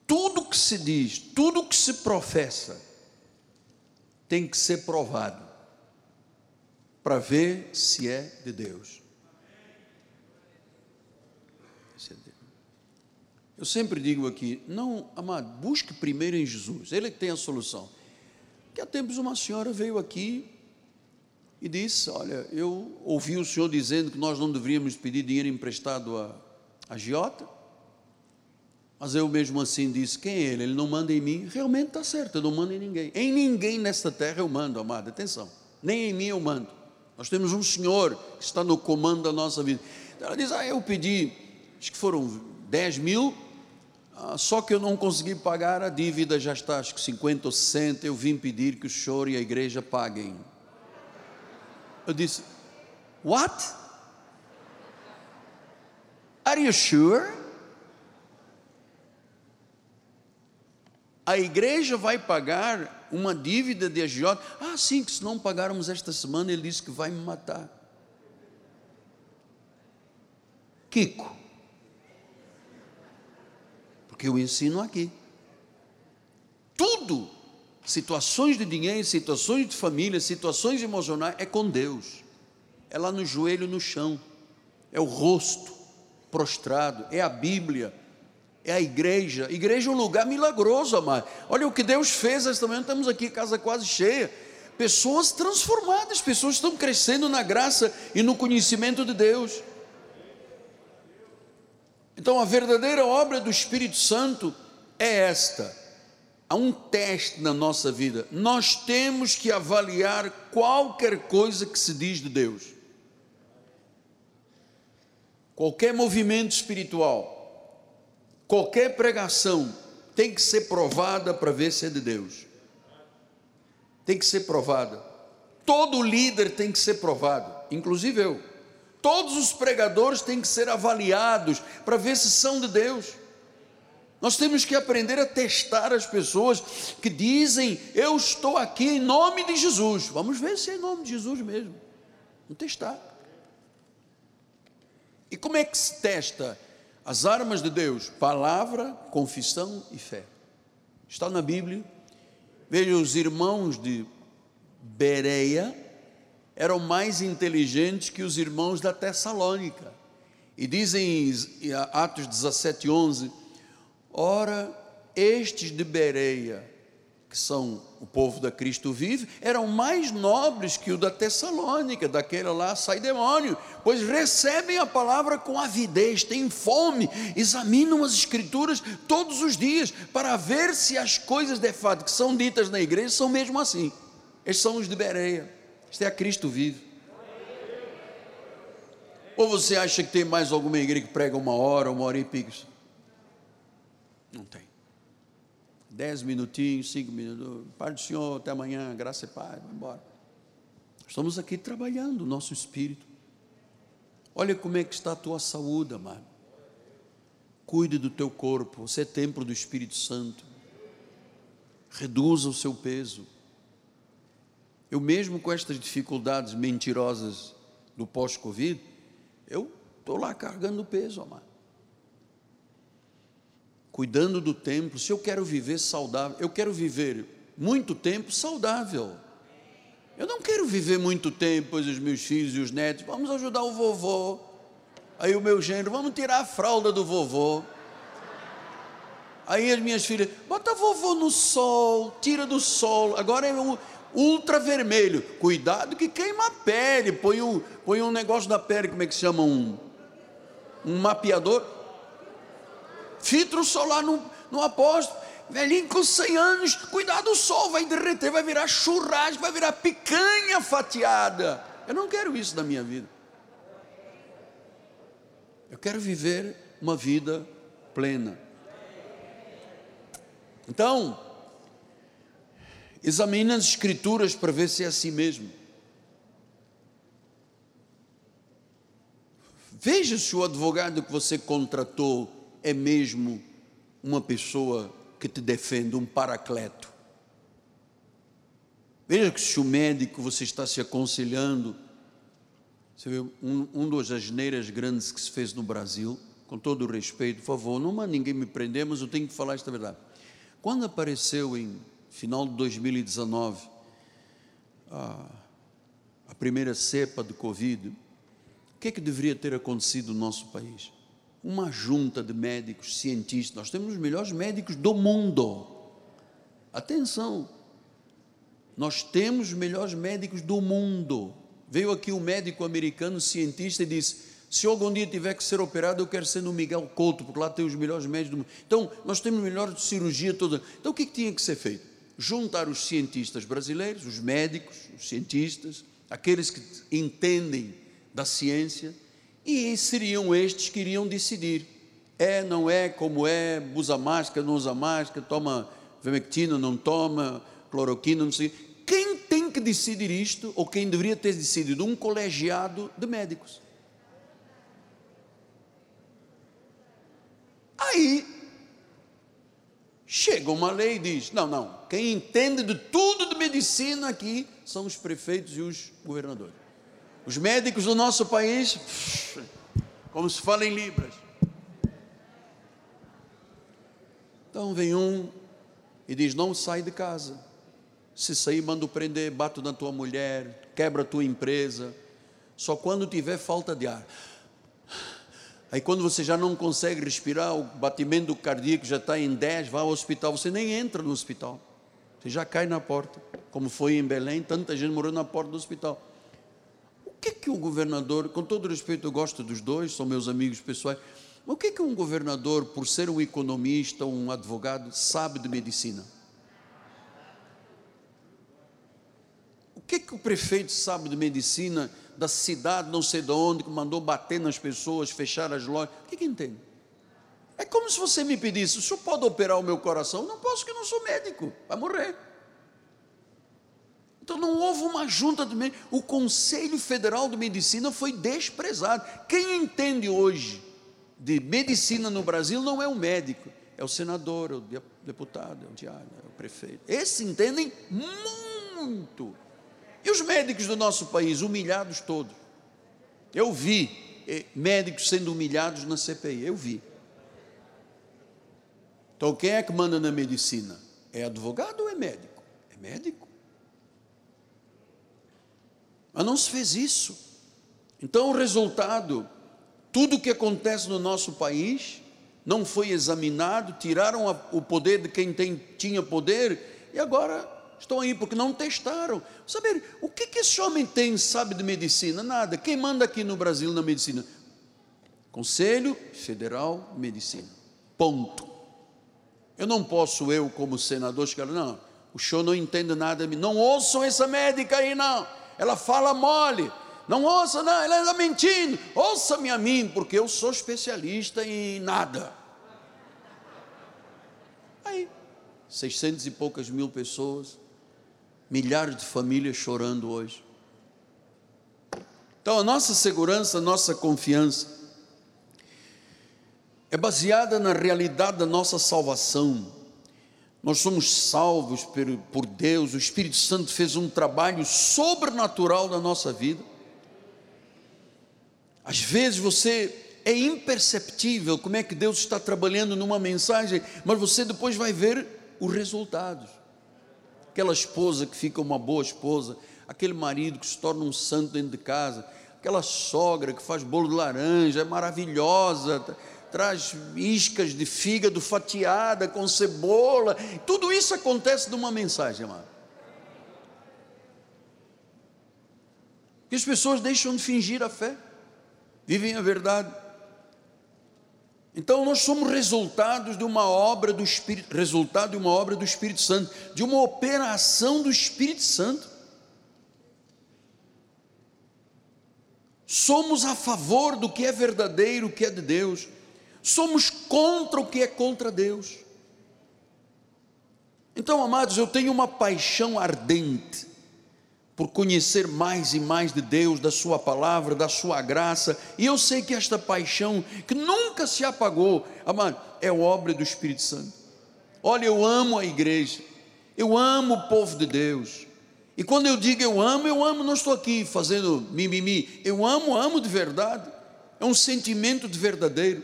Tudo que se diz, tudo que se professa, tem que ser provado para ver se é de Deus. Eu sempre digo aqui, não, amado, busque primeiro em Jesus, Ele tem a solução que há tempos uma senhora veio aqui e disse: Olha, eu ouvi o senhor dizendo que nós não deveríamos pedir dinheiro emprestado a, a Giota, mas eu mesmo assim disse: Quem é ele? Ele não manda em mim. Realmente está certo, eu não mando em ninguém. Em ninguém nesta terra eu mando, amado, atenção, nem em mim eu mando. Nós temos um Senhor que está no comando da nossa vida. Ela diz: Ah, eu pedi, acho que foram 10 mil, ah, só que eu não consegui pagar, a dívida já está, acho que 50 ou 60. Eu vim pedir que o senhor e a igreja paguem. Eu disse: What? Are you sure? A igreja vai pagar uma dívida de agiota? Ah, sim, que se não pagarmos esta semana, ele disse que vai me matar. Kiko. Porque eu ensino aqui. Tudo, situações de dinheiro, situações de família, situações emocionais, é com Deus. É lá no joelho, no chão. É o rosto prostrado. É a Bíblia é a igreja. Igreja é um lugar milagroso, amado. Olha o que Deus fez esta manhã, estamos aqui, casa quase cheia. Pessoas transformadas, pessoas estão crescendo na graça e no conhecimento de Deus. Então, a verdadeira obra do Espírito Santo é esta. Há um teste na nossa vida. Nós temos que avaliar qualquer coisa que se diz de Deus. Qualquer movimento espiritual Qualquer pregação tem que ser provada para ver se é de Deus. Tem que ser provada. Todo líder tem que ser provado, inclusive eu. Todos os pregadores têm que ser avaliados para ver se são de Deus. Nós temos que aprender a testar as pessoas que dizem: Eu estou aqui em nome de Jesus. Vamos ver se é em nome de Jesus mesmo. Vamos testar. E como é que se testa? As armas de Deus, palavra, confissão e fé. Está na Bíblia. Veja, os irmãos de Bereia eram mais inteligentes que os irmãos da Tessalônica. E dizem em Atos 17, 11: Ora, estes de Bereia que são o povo da Cristo vive, eram mais nobres que o da Tessalônica, daquele lá sai demônio, pois recebem a palavra com avidez, têm fome, examinam as escrituras todos os dias para ver se as coisas de fato que são ditas na igreja são mesmo assim. Estes são os de Bereia. Isto é a Cristo vive. Ou você acha que tem mais alguma igreja que prega uma hora, uma hora e pico? Não tem dez minutinhos, cinco minutos, Pai do Senhor, até amanhã, graça e paz, vamos embora. Estamos aqui trabalhando o nosso espírito. Olha como é que está a tua saúde, amado. Cuide do teu corpo, você é templo do Espírito Santo. Reduza o seu peso. Eu mesmo com estas dificuldades mentirosas do pós-Covid, eu estou lá carregando peso, amado cuidando do templo, se eu quero viver saudável, eu quero viver muito tempo saudável. Eu não quero viver muito tempo, pois os meus filhos e os netos, vamos ajudar o vovô. Aí o meu gênero, vamos tirar a fralda do vovô. Aí as minhas filhas, bota vovô no sol, tira do sol. Agora um ultravermelho. Cuidado que queima a pele. Põe um, põe um negócio na pele, como é que se chama? Um, um mapeador filtro solar no, no apóstolo, velhinho com 100 anos, cuidado, o sol vai derreter, vai virar churrasco, vai virar picanha fatiada. Eu não quero isso na minha vida. Eu quero viver uma vida plena. Então, examine as escrituras para ver se é assim mesmo. Veja se o advogado que você contratou é mesmo uma pessoa que te defende, um paracleto. Veja que se o médico você está se aconselhando, você vê um, um das asneiras grandes que se fez no Brasil, com todo o respeito, por favor, não manda ninguém me prender, mas eu tenho que falar esta verdade. Quando apareceu em final de 2019 a, a primeira cepa de Covid, o que é que deveria ter acontecido no nosso país? uma junta de médicos, cientistas, nós temos os melhores médicos do mundo. Atenção, nós temos os melhores médicos do mundo. Veio aqui um médico americano, cientista, e disse: se algum dia tiver que ser operado, eu quero ser no Miguel Couto, porque lá tem os melhores médicos do mundo. Então, nós temos melhor cirurgia toda. Então, o que, é que tinha que ser feito? Juntar os cientistas brasileiros, os médicos, os cientistas, aqueles que entendem da ciência, E seriam estes que iriam decidir. É, não é, como é, usa máscara, não usa máscara, toma vermectina, não toma, cloroquina, não sei. Quem tem que decidir isto, ou quem deveria ter decidido? Um colegiado de médicos. Aí chega uma lei e diz: não, não, quem entende de tudo de medicina aqui são os prefeitos e os governadores. Os médicos do nosso país, como se fala em Libras. Então vem um e diz: não sai de casa. Se sair, manda prender, bato na tua mulher, quebra a tua empresa. Só quando tiver falta de ar. Aí quando você já não consegue respirar, o batimento cardíaco já está em 10, vá ao hospital, você nem entra no hospital. Você já cai na porta. Como foi em Belém, tanta gente morou na porta do hospital. O que que o governador, com todo respeito, eu gosto dos dois, são meus amigos pessoais, mas o que que um governador, por ser um economista, um advogado, sabe de medicina? O que que o prefeito sabe de medicina da cidade, não sei de onde, que mandou bater nas pessoas, fechar as lojas. O que, que entende? É como se você me pedisse: o senhor pode operar o meu coração? Não posso, que não sou médico, vai morrer. Então não houve uma junta de médicos. O Conselho Federal de Medicina foi desprezado. Quem entende hoje de medicina no Brasil não é o médico, é o senador, é o deputado, é o diário, é o prefeito. Esses entendem muito. E os médicos do nosso país, humilhados todos. Eu vi eh, médicos sendo humilhados na CPI, eu vi. Então, quem é que manda na medicina? É advogado ou é médico? É médico. Mas não se fez isso. Então, o resultado, tudo o que acontece no nosso país, não foi examinado, tiraram o poder de quem tem, tinha poder, e agora estão aí porque não testaram. Saber, o que, que esse homem tem, sabe de medicina? Nada. Quem manda aqui no Brasil na medicina? Conselho Federal de Medicina. Ponto. Eu não posso, eu como senador, chegar, não, o senhor não entende nada de mim. Não ouçam essa médica aí, não. Ela fala mole. Não ouça, não, ela está mentindo. Ouça-me a mim, porque eu sou especialista em nada. Aí, seiscentos e poucas mil pessoas milhares de famílias chorando hoje. Então, a nossa segurança, a nossa confiança é baseada na realidade da nossa salvação. Nós somos salvos por Deus, o Espírito Santo fez um trabalho sobrenatural na nossa vida. Às vezes você é imperceptível como é que Deus está trabalhando numa mensagem, mas você depois vai ver os resultados aquela esposa que fica uma boa esposa, aquele marido que se torna um santo dentro de casa, aquela sogra que faz bolo de laranja, é maravilhosa, traz iscas de fígado fatiada com cebola, tudo isso acontece numa mensagem, amado. E as pessoas deixam de fingir a fé, vivem a verdade. Então nós somos resultados de uma obra do Espírito, resultado de uma obra do Espírito Santo, de uma operação do Espírito Santo. Somos a favor do que é verdadeiro, o que é de Deus. Somos contra o que é contra Deus. Então, amados, eu tenho uma paixão ardente por conhecer mais e mais de Deus, da Sua palavra, da Sua graça, e eu sei que esta paixão, que nunca se apagou, amado, é obra do Espírito Santo. Olha, eu amo a igreja, eu amo o povo de Deus, e quando eu digo eu amo, eu amo, não estou aqui fazendo mimimi, eu amo, amo de verdade, é um sentimento de verdadeiro.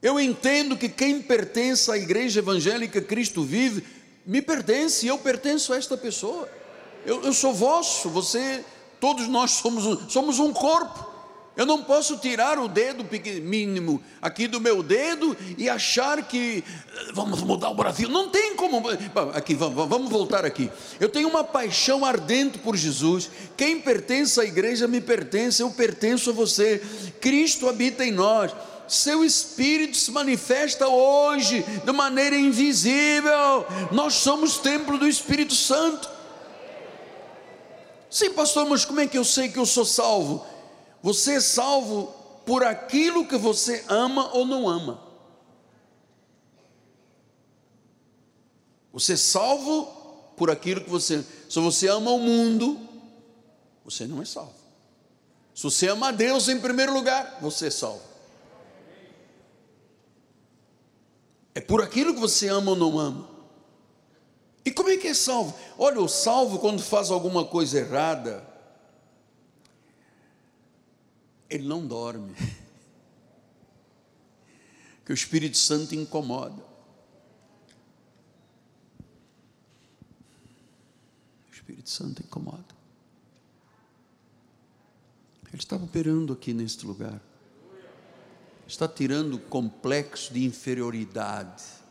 Eu entendo que quem pertence à igreja evangélica Cristo vive, me pertence, eu pertenço a esta pessoa. Eu, eu sou vosso, você, todos nós somos um, somos um corpo. Eu não posso tirar o dedo mínimo aqui do meu dedo e achar que eh, vamos mudar o Brasil. Não tem como. Aqui, vamos, vamos voltar aqui. Eu tenho uma paixão ardente por Jesus. Quem pertence à igreja me pertence, eu pertenço a você. Cristo habita em nós. Seu Espírito se manifesta hoje de maneira invisível. Nós somos templo do Espírito Santo. Sim, pastor, mas como é que eu sei que eu sou salvo? Você é salvo por aquilo que você ama ou não ama. Você é salvo por aquilo que você. Se você ama o mundo, você não é salvo. Se você ama a Deus em primeiro lugar, você é salvo. É por aquilo que você ama ou não ama. E como é que é salvo? Olha, o salvo, quando faz alguma coisa errada, ele não dorme. *laughs* Que o Espírito Santo incomoda. O Espírito Santo incomoda. Ele está operando aqui neste lugar. Está tirando o complexo de inferioridade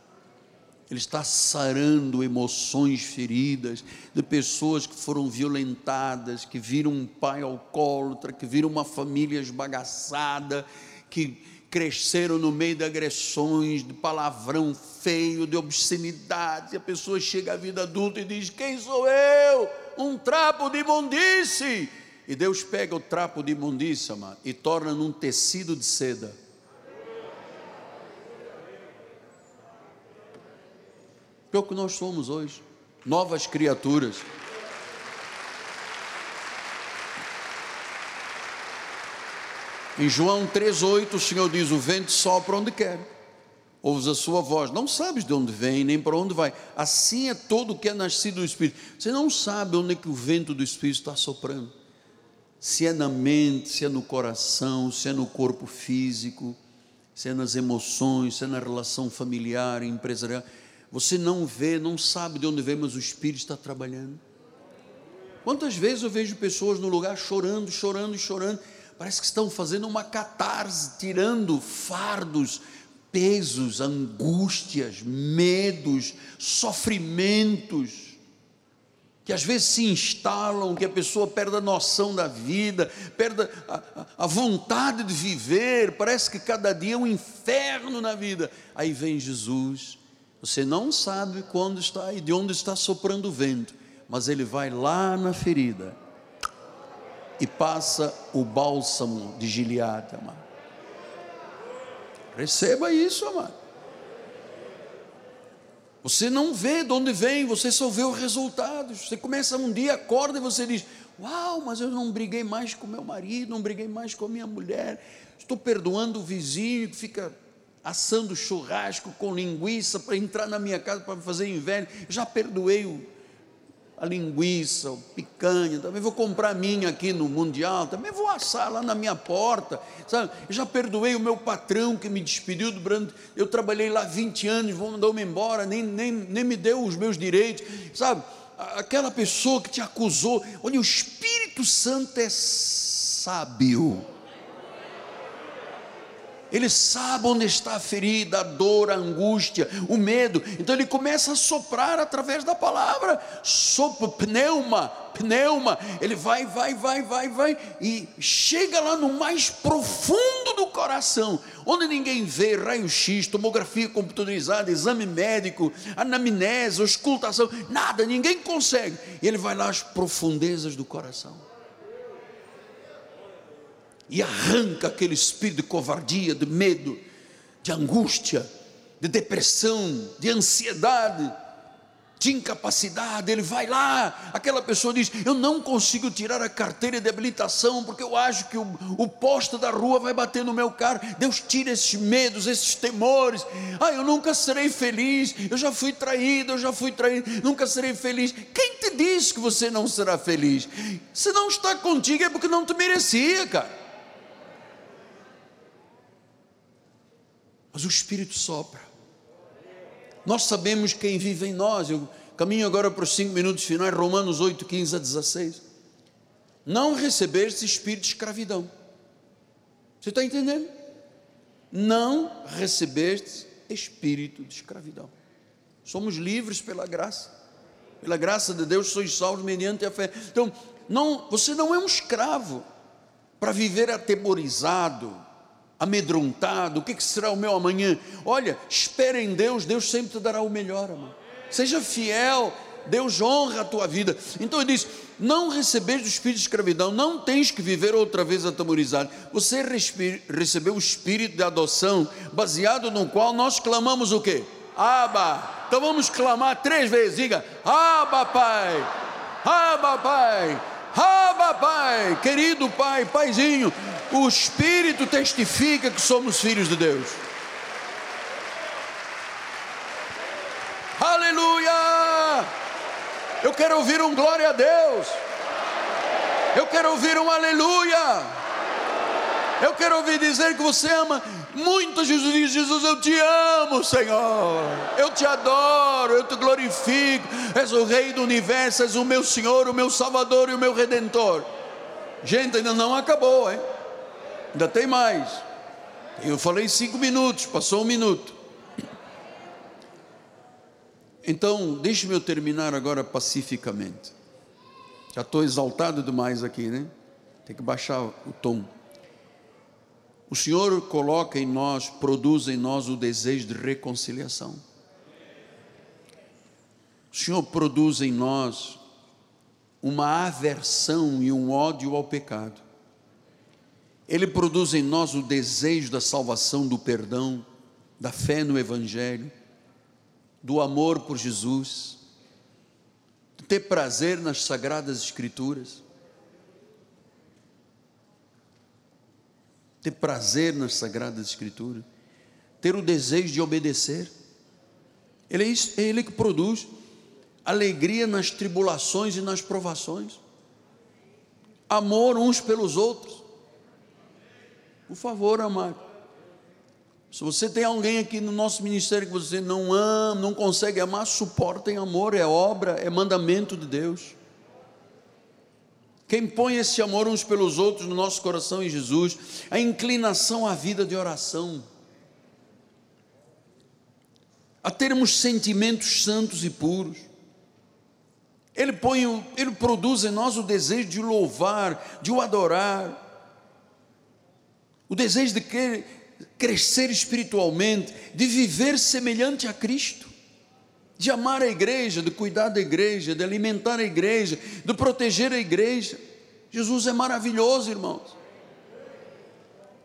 ele está sarando emoções feridas de pessoas que foram violentadas, que viram um pai alcoólatra, que viram uma família esbagaçada, que cresceram no meio de agressões, de palavrão feio, de obscenidade. E a pessoa chega à vida adulta e diz: Quem sou eu? Um trapo de imundície. E Deus pega o trapo de imundícia, e torna num tecido de seda. É o que nós somos hoje, novas criaturas. Em João 3,8 o Senhor diz: O vento sopra onde quer, ouves a sua voz, não sabes de onde vem nem para onde vai. Assim é todo o que é nascido do Espírito. Você não sabe onde é que o vento do Espírito está soprando. Se é na mente, se é no coração, se é no corpo físico, se é nas emoções, se é na relação familiar, empresarial. Você não vê, não sabe de onde vem, mas o Espírito está trabalhando. Quantas vezes eu vejo pessoas no lugar chorando, chorando, chorando, parece que estão fazendo uma catarse, tirando fardos, pesos, angústias, medos, sofrimentos, que às vezes se instalam, que a pessoa perde a noção da vida, perde a, a, vontade de viver, parece que cada dia é um inferno na vida. Aí vem Jesus você não sabe quando está e de onde está soprando o vento, mas ele vai lá na ferida e passa o bálsamo de Gileade, amado. Receba isso, amado. Você não vê de onde vem, você só vê os resultados. Você começa um dia, acorda e você diz: Uau, mas eu não briguei mais com meu marido, não briguei mais com a minha mulher, estou perdoando o vizinho que fica assando churrasco com linguiça para entrar na minha casa para fazer inverno. Já perdoei o, a linguiça, o picanha, também vou comprar minha aqui no Mundial, também vou assar lá na minha porta, sabe? Já perdoei o meu patrão que me despediu do Brando, eu trabalhei lá 20 anos, mandou-me embora, nem, nem, nem me deu os meus direitos, sabe? Aquela pessoa que te acusou, olha, o Espírito Santo é sábio ele sabe onde está a ferida, a dor, a angústia, o medo. Então ele começa a soprar através da palavra. Sopra, pneuma, pneuma. Ele vai, vai, vai, vai, vai e chega lá no mais profundo do coração, onde ninguém vê raio-x, tomografia computadorizada, exame médico, anamnese, auscultação, nada, ninguém consegue. E ele vai lá às profundezas do coração e arranca aquele espírito de covardia, de medo, de angústia, de depressão, de ansiedade, de incapacidade. Ele vai lá, aquela pessoa diz: Eu não consigo tirar a carteira de habilitação porque eu acho que o, o da rua vai bater no meu carro. Deus tira esses medos, esses temores. Ah, eu nunca serei feliz. Eu já fui traído, eu já fui traído, nunca serei feliz. Quem te diz que você não será feliz? Se não está contigo é porque não te merecia, cara. Mas o Espírito sopra. Nós sabemos quem vive em nós. Eu caminho agora para os cinco minutos finais, Romanos 8, 15 a 16. Não recebeste espírito de escravidão. Você está entendendo? Não recebeste espírito de escravidão. Somos livres pela graça. Pela graça de Deus sois salvos mediante a fé. Então, não, você não é um escravo para viver atemorizado, amedrontado, o que, será o meu amanhã? Olha, espere em Deus, Deus sempre te dará o melhor, amado. Seja fiel, Deus honra a tua vida. Então ele diz: não recebeis o espírito de escravidão, não tens que viver outra vez atemorizado. Você recebeu o espírito de adoção, baseado no qual nós clamamos o quê? Aba. Então vamos clamar três vezes. Diga: Aba, Pai. Aba, Pai. Aba, Pai. Querido Pai, Paizinho. O Espírito testifica que somos filhos de Deus. Aleluia! Eu quero ouvir um glória a Deus. Eu quero ouvir um aleluia. Eu quero ouvir dizer que você ama muito Jesus. Diz, Jesus, eu te amo, Senhor. Eu te adoro, eu te glorifico. És o Rei do universo, és o meu Senhor, o meu Salvador e o meu Redentor. Gente, ainda não acabou, hein? Ainda tem mais. Eu falei cinco minutos, passou um minuto. Então, deixe-me eu terminar agora pacificamente. Já estou exaltado demais aqui, né? Tem que baixar o tom. O Senhor coloca em nós, produz em nós o desejo de reconciliação. O Senhor produz em nós uma aversão e um ódio ao pecado. Ele produz em nós o desejo da salvação, do perdão, da fé no Evangelho do amor por Jesus, de ter prazer nas sagradas Escrituras, ter prazer nas sagradas Escrituras, ter o desejo de obedecer. Ele é, isso, é Ele que produz alegria nas tribulações e nas provações, amor uns pelos outros. Por favor, amado. Se você tem alguém aqui no nosso ministério que você não ama, não consegue amar, suporta em amor, é obra, é mandamento de Deus. Quem põe esse amor uns pelos outros no nosso coração em Jesus, a inclinação à vida de oração, a termos sentimentos santos e puros. Ele põe, ele produz em nós o desejo de louvar, de o adorar, o desejo de que crescer espiritualmente, de viver semelhante a Cristo, de amar a igreja, de cuidar da igreja, de alimentar a igreja, de proteger a igreja. Jesus é maravilhoso, irmãos.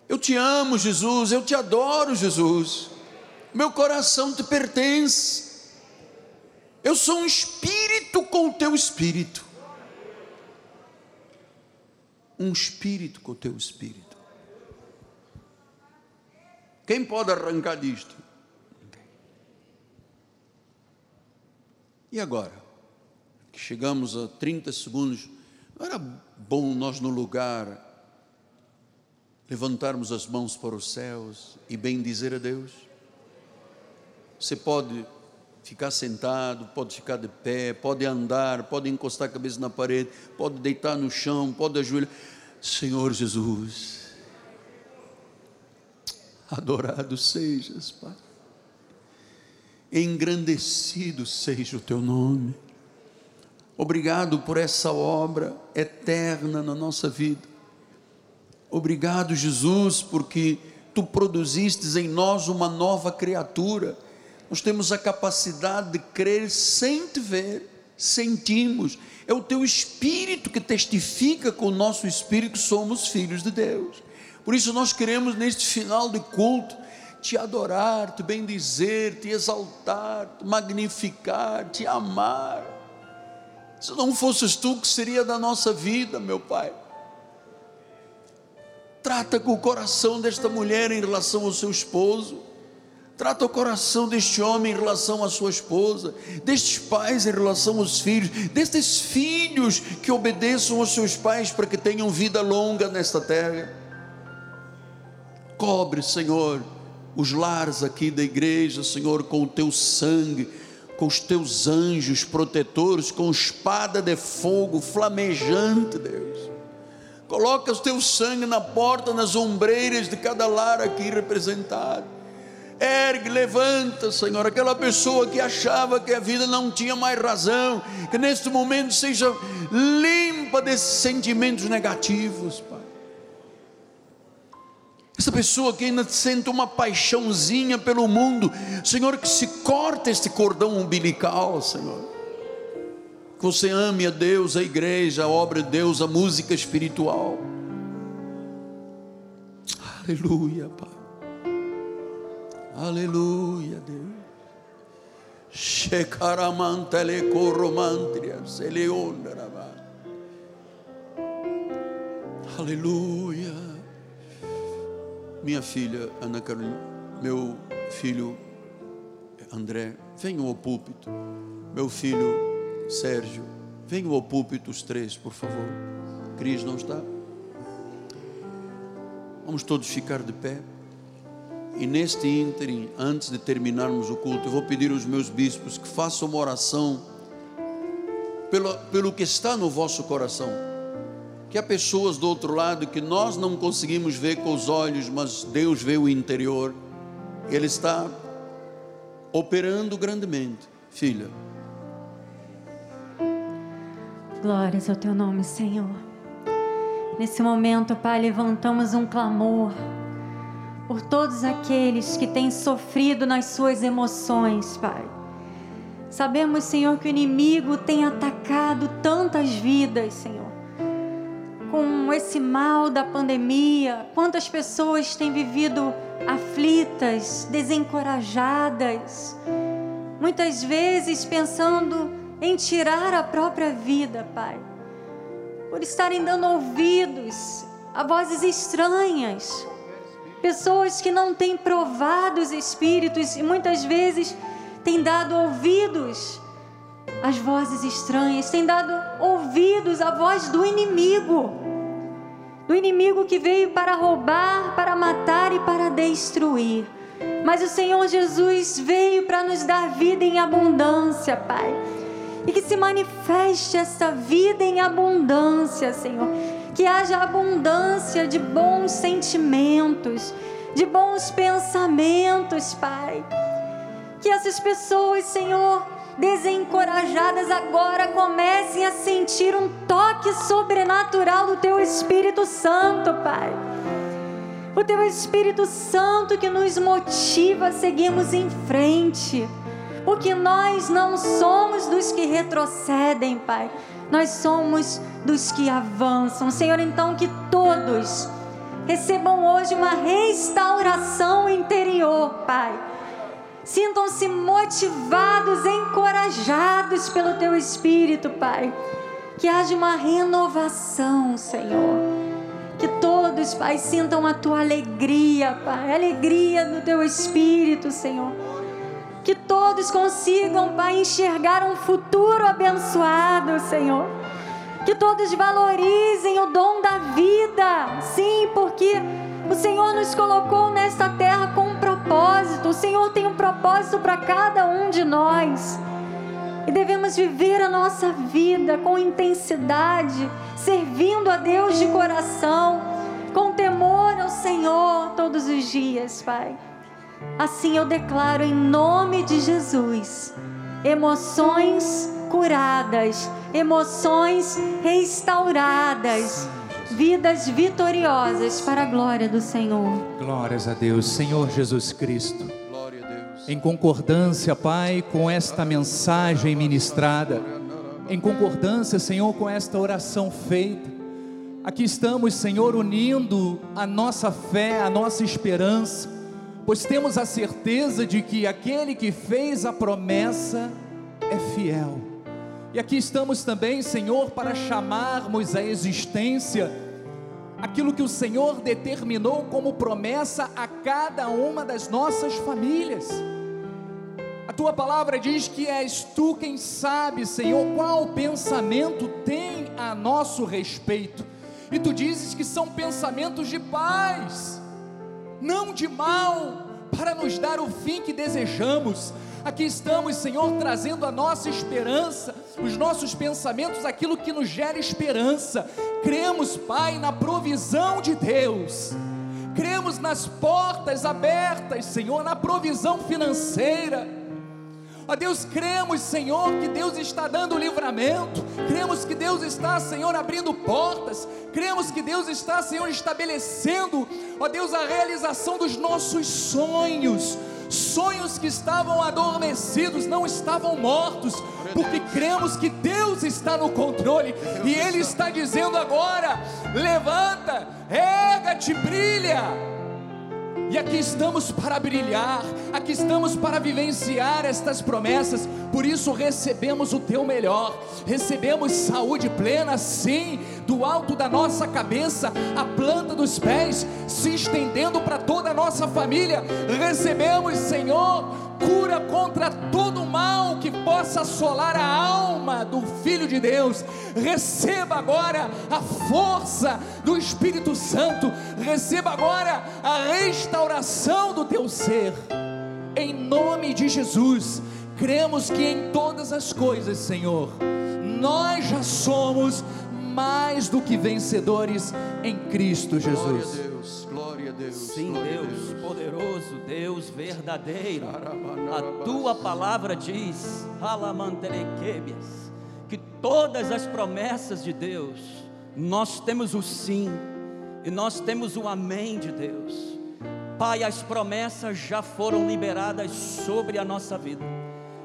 Eu te amo, Jesus, eu te adoro, Jesus. Meu coração te pertence. Eu sou um espírito com o teu espírito. Um espírito com o teu espírito. Quem pode arrancar disto? E agora? Que chegamos a 30 segundos, não era bom nós no lugar levantarmos as mãos para os céus e bendizer a Deus? Você pode ficar sentado, pode ficar de pé, pode andar, pode encostar a cabeça na parede, pode deitar no chão, pode ajoelhar. Senhor Jesus, *laughs* Adorado sejas, Pai. Engrandecido seja o teu nome. Obrigado por essa obra eterna na nossa vida. Obrigado, Jesus, porque tu produziste em nós uma nova criatura. Nós temos a capacidade de crer sem te ver, sentimos. É o teu espírito que testifica com o nosso espírito que somos filhos de Deus. Por isso nós queremos neste final de culto te adorar, te bendizer, te exaltar, te magnificar, te amar. Se não fosses tu, que seria da nossa vida, meu Pai? Trata com o coração desta mulher em relação ao seu esposo. Trata o coração deste homem em relação à sua esposa, destes pais em relação aos filhos, destes filhos que obedeçam aos seus pais para que tenham vida longa nesta terra. Cobre, Senhor, os lares aqui da igreja, Senhor, com o teu sangue, com os teus anjos protetores, com espada de fogo flamejante, Deus. Coloca o teu sangue na porta, nas ombreiras de cada lar aqui representado. Ergue, levanta, Senhor, aquela pessoa que achava que a vida não tinha mais razão, que neste momento seja limpa desses sentimentos negativos, Pai. Essa pessoa que ainda sente uma paixãozinha pelo mundo, Senhor, que se corta este cordão umbilical, Senhor. Que você ame a Deus, a igreja, a obra de Deus, a música espiritual. Aleluia, Pai. Aleluia, Deus. Shekaramantele coromantria, seleondaraba. Aleluia. Minha filha Ana Carolina, meu filho André, venham ao púlpito. Meu filho Sérgio, venham ao púlpito os três, por favor. Cris não está? Vamos todos ficar de pé. E neste ínterim, antes de terminarmos o culto, eu vou pedir aos meus bispos que façam uma oração pelo, pelo que está no vosso coração. Que há pessoas do outro lado que nós não conseguimos ver com os olhos, mas Deus vê o interior. Ele está operando grandemente. Filha. Glórias ao teu nome, Senhor. Nesse momento, Pai, levantamos um clamor por todos aqueles que têm sofrido nas suas emoções, Pai. Sabemos, Senhor, que o inimigo tem atacado tantas vidas, Senhor. Com esse mal da pandemia, quantas pessoas têm vivido aflitas, desencorajadas, muitas vezes pensando em tirar a própria vida, Pai. Por estarem dando ouvidos a vozes estranhas, pessoas que não têm provado os espíritos e muitas vezes têm dado ouvidos às vozes estranhas, têm dado ouvidos à voz do inimigo, do inimigo que veio para roubar, para matar e para destruir. Mas o Senhor Jesus veio para nos dar vida em abundância, Pai. E que se manifeste essa vida em abundância, Senhor que haja abundância de bons sentimentos, de bons pensamentos, Pai. Que essas pessoas, Senhor, desencorajadas agora comecem a sentir um toque sobrenatural do Teu Espírito Santo, Pai. O Teu Espírito Santo que nos motiva a seguirmos em frente, porque nós não somos dos que retrocedem, Pai nós somos dos que avançam. Senhor, então que todos recebam hoje uma restauração interior, Pai. Sintam-se motivados, encorajados pelo Teu Espírito, Pai. Que haja uma renovação, Senhor. Que todos, Pai, sintam a Tua alegria, Pai, a alegria do Teu Espírito, Senhor que todos consigam, Pai, enxergar um futuro abençoado, Senhor. Que todos valorizem o dom da vida, sim, porque o Senhor nos colocou nesta terra com propósito. O Senhor tem um propósito para cada um de nós. E devemos viver a nossa vida com intensidade, servindo a Deus de coração, com temor ao Senhor todos os dias, Pai. Assim eu declaro em nome de Jesus: emoções curadas, emoções restauradas, vidas vitoriosas para a glória do Senhor. Glórias a Deus, Senhor Jesus Cristo. Glória a Deus. Em concordância, Pai, com esta mensagem ministrada, em concordância, Senhor, com esta oração feita, aqui estamos, Senhor, unindo a nossa fé, a nossa esperança pois temos a certeza de que aquele que fez a promessa é fiel. E aqui estamos também, Senhor, para chamarmos à existência aquilo que o Senhor determinou como promessa a cada uma das nossas famílias. A tua palavra diz que és tu quem sabe, Senhor, qual pensamento tem a nosso respeito. E tu dizes que são pensamentos de paz não de mal, para nos dar o fim que desejamos. Aqui estamos, Senhor, trazendo a nossa esperança, os nossos pensamentos, aquilo que nos gera esperança. Cremos, Pai, na provisão de Deus. Cremos nas portas abertas, Senhor, na provisão financeira Ó Deus, cremos, Senhor, que Deus está dando livramento, cremos que Deus está, Senhor, abrindo portas, cremos que Deus está, Senhor, estabelecendo, ó Deus, a realização dos nossos sonhos. Sonhos que estavam adormecidos não estavam mortos, porque cremos que Deus está no controle e Ele está dizendo agora: levanta, erga-te, brilha. E aqui estamos para brilhar, aqui estamos para vivenciar estas promessas, por isso recebemos o teu melhor, recebemos saúde plena, sim, do alto da nossa cabeça, a planta dos pés, se estendendo para toda a nossa família, recebemos, Senhor, cura contra todo mal que possa assolar a alma do Filho de Deus. Receba agora a força do Espírito Santo, receba agora a restauração do teu ser. Em nome de Jesus, cremos que em todas as coisas, Senhor, nós já somos mais do que vencedores em Cristo Jesus. Deus. Sim, Deus, Deus, poderoso, Deus verdadeiro. A tua palavra diz, que todas as promessas de Deus, nós temos o sim e nós temos o amém de Deus. Pai, as promessas já foram liberadas sobre a nossa vida.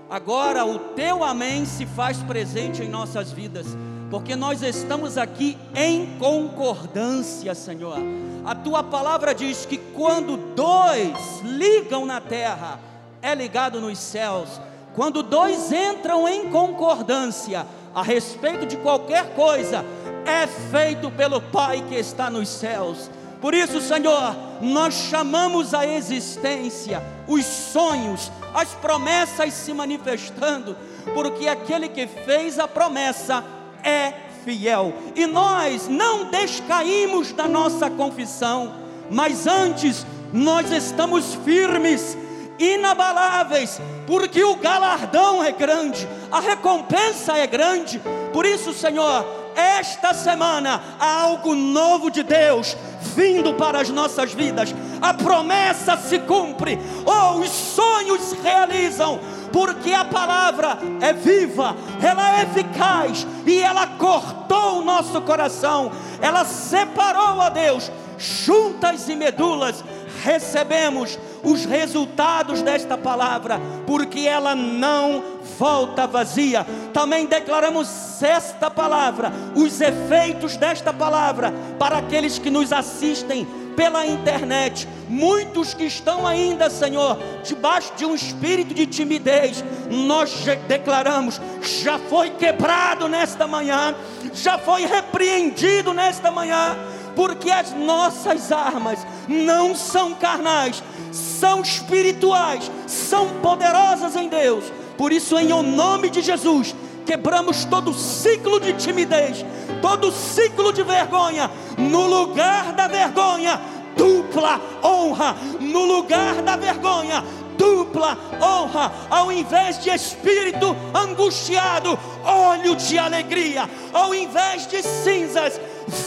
Agora o teu amém se faz presente em nossas vidas porque nós estamos aqui em concordância, Senhor. A tua palavra diz que quando dois ligam na terra, é ligado nos céus. Quando dois entram em concordância a respeito de qualquer coisa, é feito pelo Pai que está nos céus. Por isso, Senhor, nós chamamos a existência, os sonhos, as promessas se manifestando, porque aquele que fez a promessa é fiel. E nós não descaímos da nossa confissão, mas antes nós estamos firmes, inabaláveis, porque o galardão é grande, a recompensa é grande. Por isso, Senhor, esta semana há algo novo de Deus vindo para as nossas vidas. A promessa se cumpre, oh, os sonhos realizam porque a palavra é viva, ela é eficaz e ela cortou o nosso coração, ela separou a Deus, juntas e medulas, recebemos os resultados desta palavra, porque ela não volta vazia. Também declaramos esta palavra, os efeitos desta palavra para aqueles que nos assistem pela internet, muitos que estão ainda, Senhor, debaixo de um espírito de timidez, nós declaramos: já foi quebrado nesta manhã, já foi repreendido nesta manhã, porque as nossas armas não são carnais, são espirituais, são poderosas em Deus. Por isso, em o nome de Jesus, quebramos todo ciclo de timidez, todo ciclo de vergonha, no lugar da vergonha, dupla honra, no lugar da vergonha, dupla honra, ao invés de espírito angustiado, olho de alegria, ao invés de cinzas,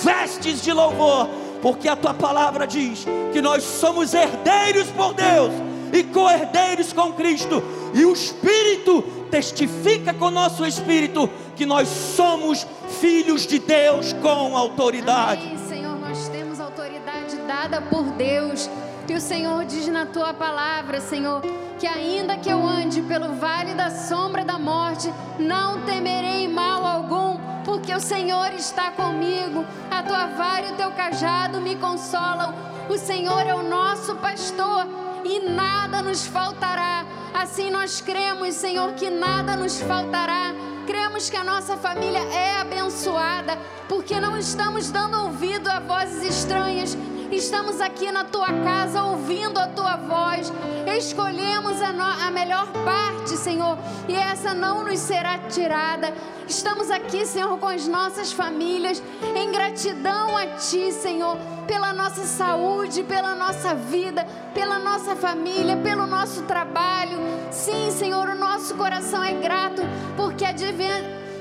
vestes de louvor, porque a tua palavra diz que nós somos herdeiros por Deus e co-herdeiros com Cristo, e o Espírito testifica com o nosso espírito que nós somos filhos de Deus com autoridade. Amém, Senhor, nós temos autoridade dada por Deus. E o Senhor diz na tua palavra, Senhor, que ainda que eu ande pelo vale da sombra da morte, não temerei mal algum, porque o Senhor está comigo. A tua vara e o teu cajado me consolam. O Senhor é o nosso pastor e nada nos faltará. Assim nós cremos, Senhor, que nada nos faltará. Cremos que a nossa família é abençoada, porque não estamos dando ouvido a vozes estranhas, estamos aqui na tua casa ouvindo a tua voz. Escolhemos a, no, a melhor parte, Senhor, e essa não nos será tirada. Estamos aqui, Senhor, com as nossas famílias, em gratidão a Ti, Senhor, pela nossa saúde, pela nossa vida, pela nossa família, pelo nosso trabalho. Sim, Senhor, o nosso coração é grato, porque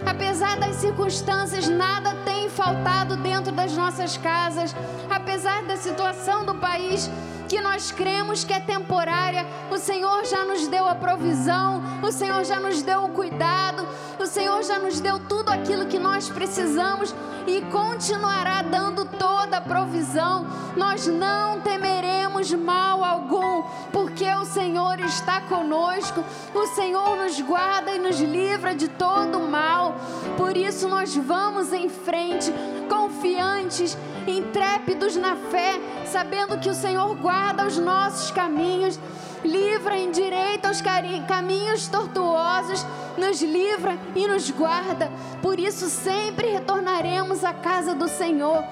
apesar das circunstâncias, nada tem faltado dentro das nossas casas, apesar da situação do país que nós cremos que é temporária. O Senhor já nos deu a provisão, o Senhor já nos deu o cuidado, o Senhor já nos deu tudo aquilo que nós precisamos e continuará dando toda a provisão. Nós não temeremos mal algum, porque o Senhor está conosco. O Senhor nos guarda e nos livra de todo mal. Por isso nós vamos em frente, confiantes, intrépidos na fé, sabendo que o Senhor guarda os nossos caminhos livra em direito aos caminhos tortuosos, nos livra e nos guarda. Por isso sempre retornaremos à casa do Senhor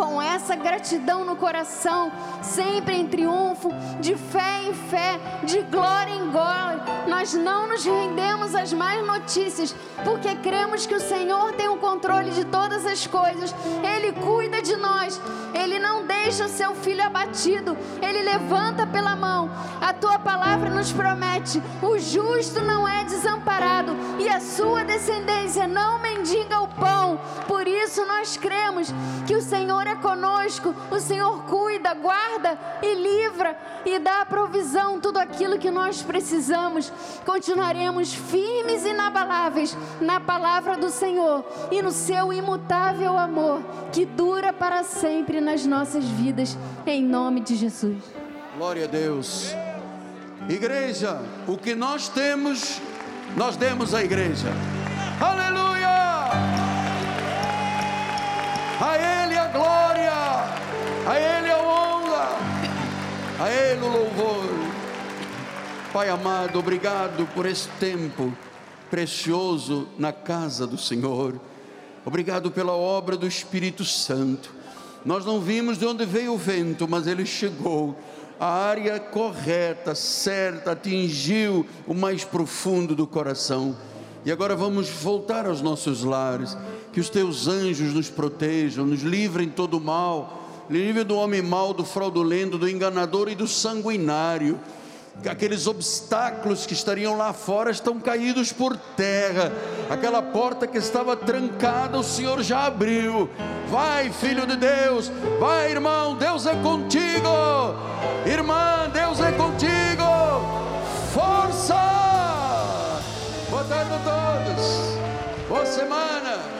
com essa gratidão no coração, sempre em triunfo, de fé em fé, de glória em glória. Nós não nos rendemos às más notícias, porque cremos que o Senhor tem o controle de todas as coisas. Ele cuida de nós. Ele não deixa o seu filho abatido. Ele levanta pela mão. A tua palavra nos promete: o justo não é desamparado e a sua descendência não mendiga o pão. Por isso nós cremos que o Senhor é conosco, o Senhor cuida, guarda e livra e dá a provisão, tudo aquilo que nós precisamos. Continuaremos firmes e inabaláveis na palavra do Senhor e no seu imutável amor que dura para sempre nas nossas vidas, em nome de Jesus. Glória a Deus. Igreja, o que nós temos, nós demos à igreja. Aleluia! A Ele a glória, a Ele a honra, a Ele o louvor. Pai amado, obrigado por esse tempo precioso na casa do Senhor. Obrigado pela obra do Espírito Santo. Nós não vimos de onde veio o vento, mas ele chegou. A área correta, certa, atingiu o mais profundo do coração. E agora vamos voltar aos nossos lares que os teus anjos nos protejam, nos livrem todo mal, livre do homem mau, do fraudulento, do enganador e do sanguinário. Aqueles obstáculos que estariam lá fora estão caídos por terra. Aquela porta que estava trancada, o Senhor já abriu. Vai, filho de Deus, vai, irmão, Deus é contigo. Irmã, Deus é contigo. Força! Boa tarde a todos. Boa semana.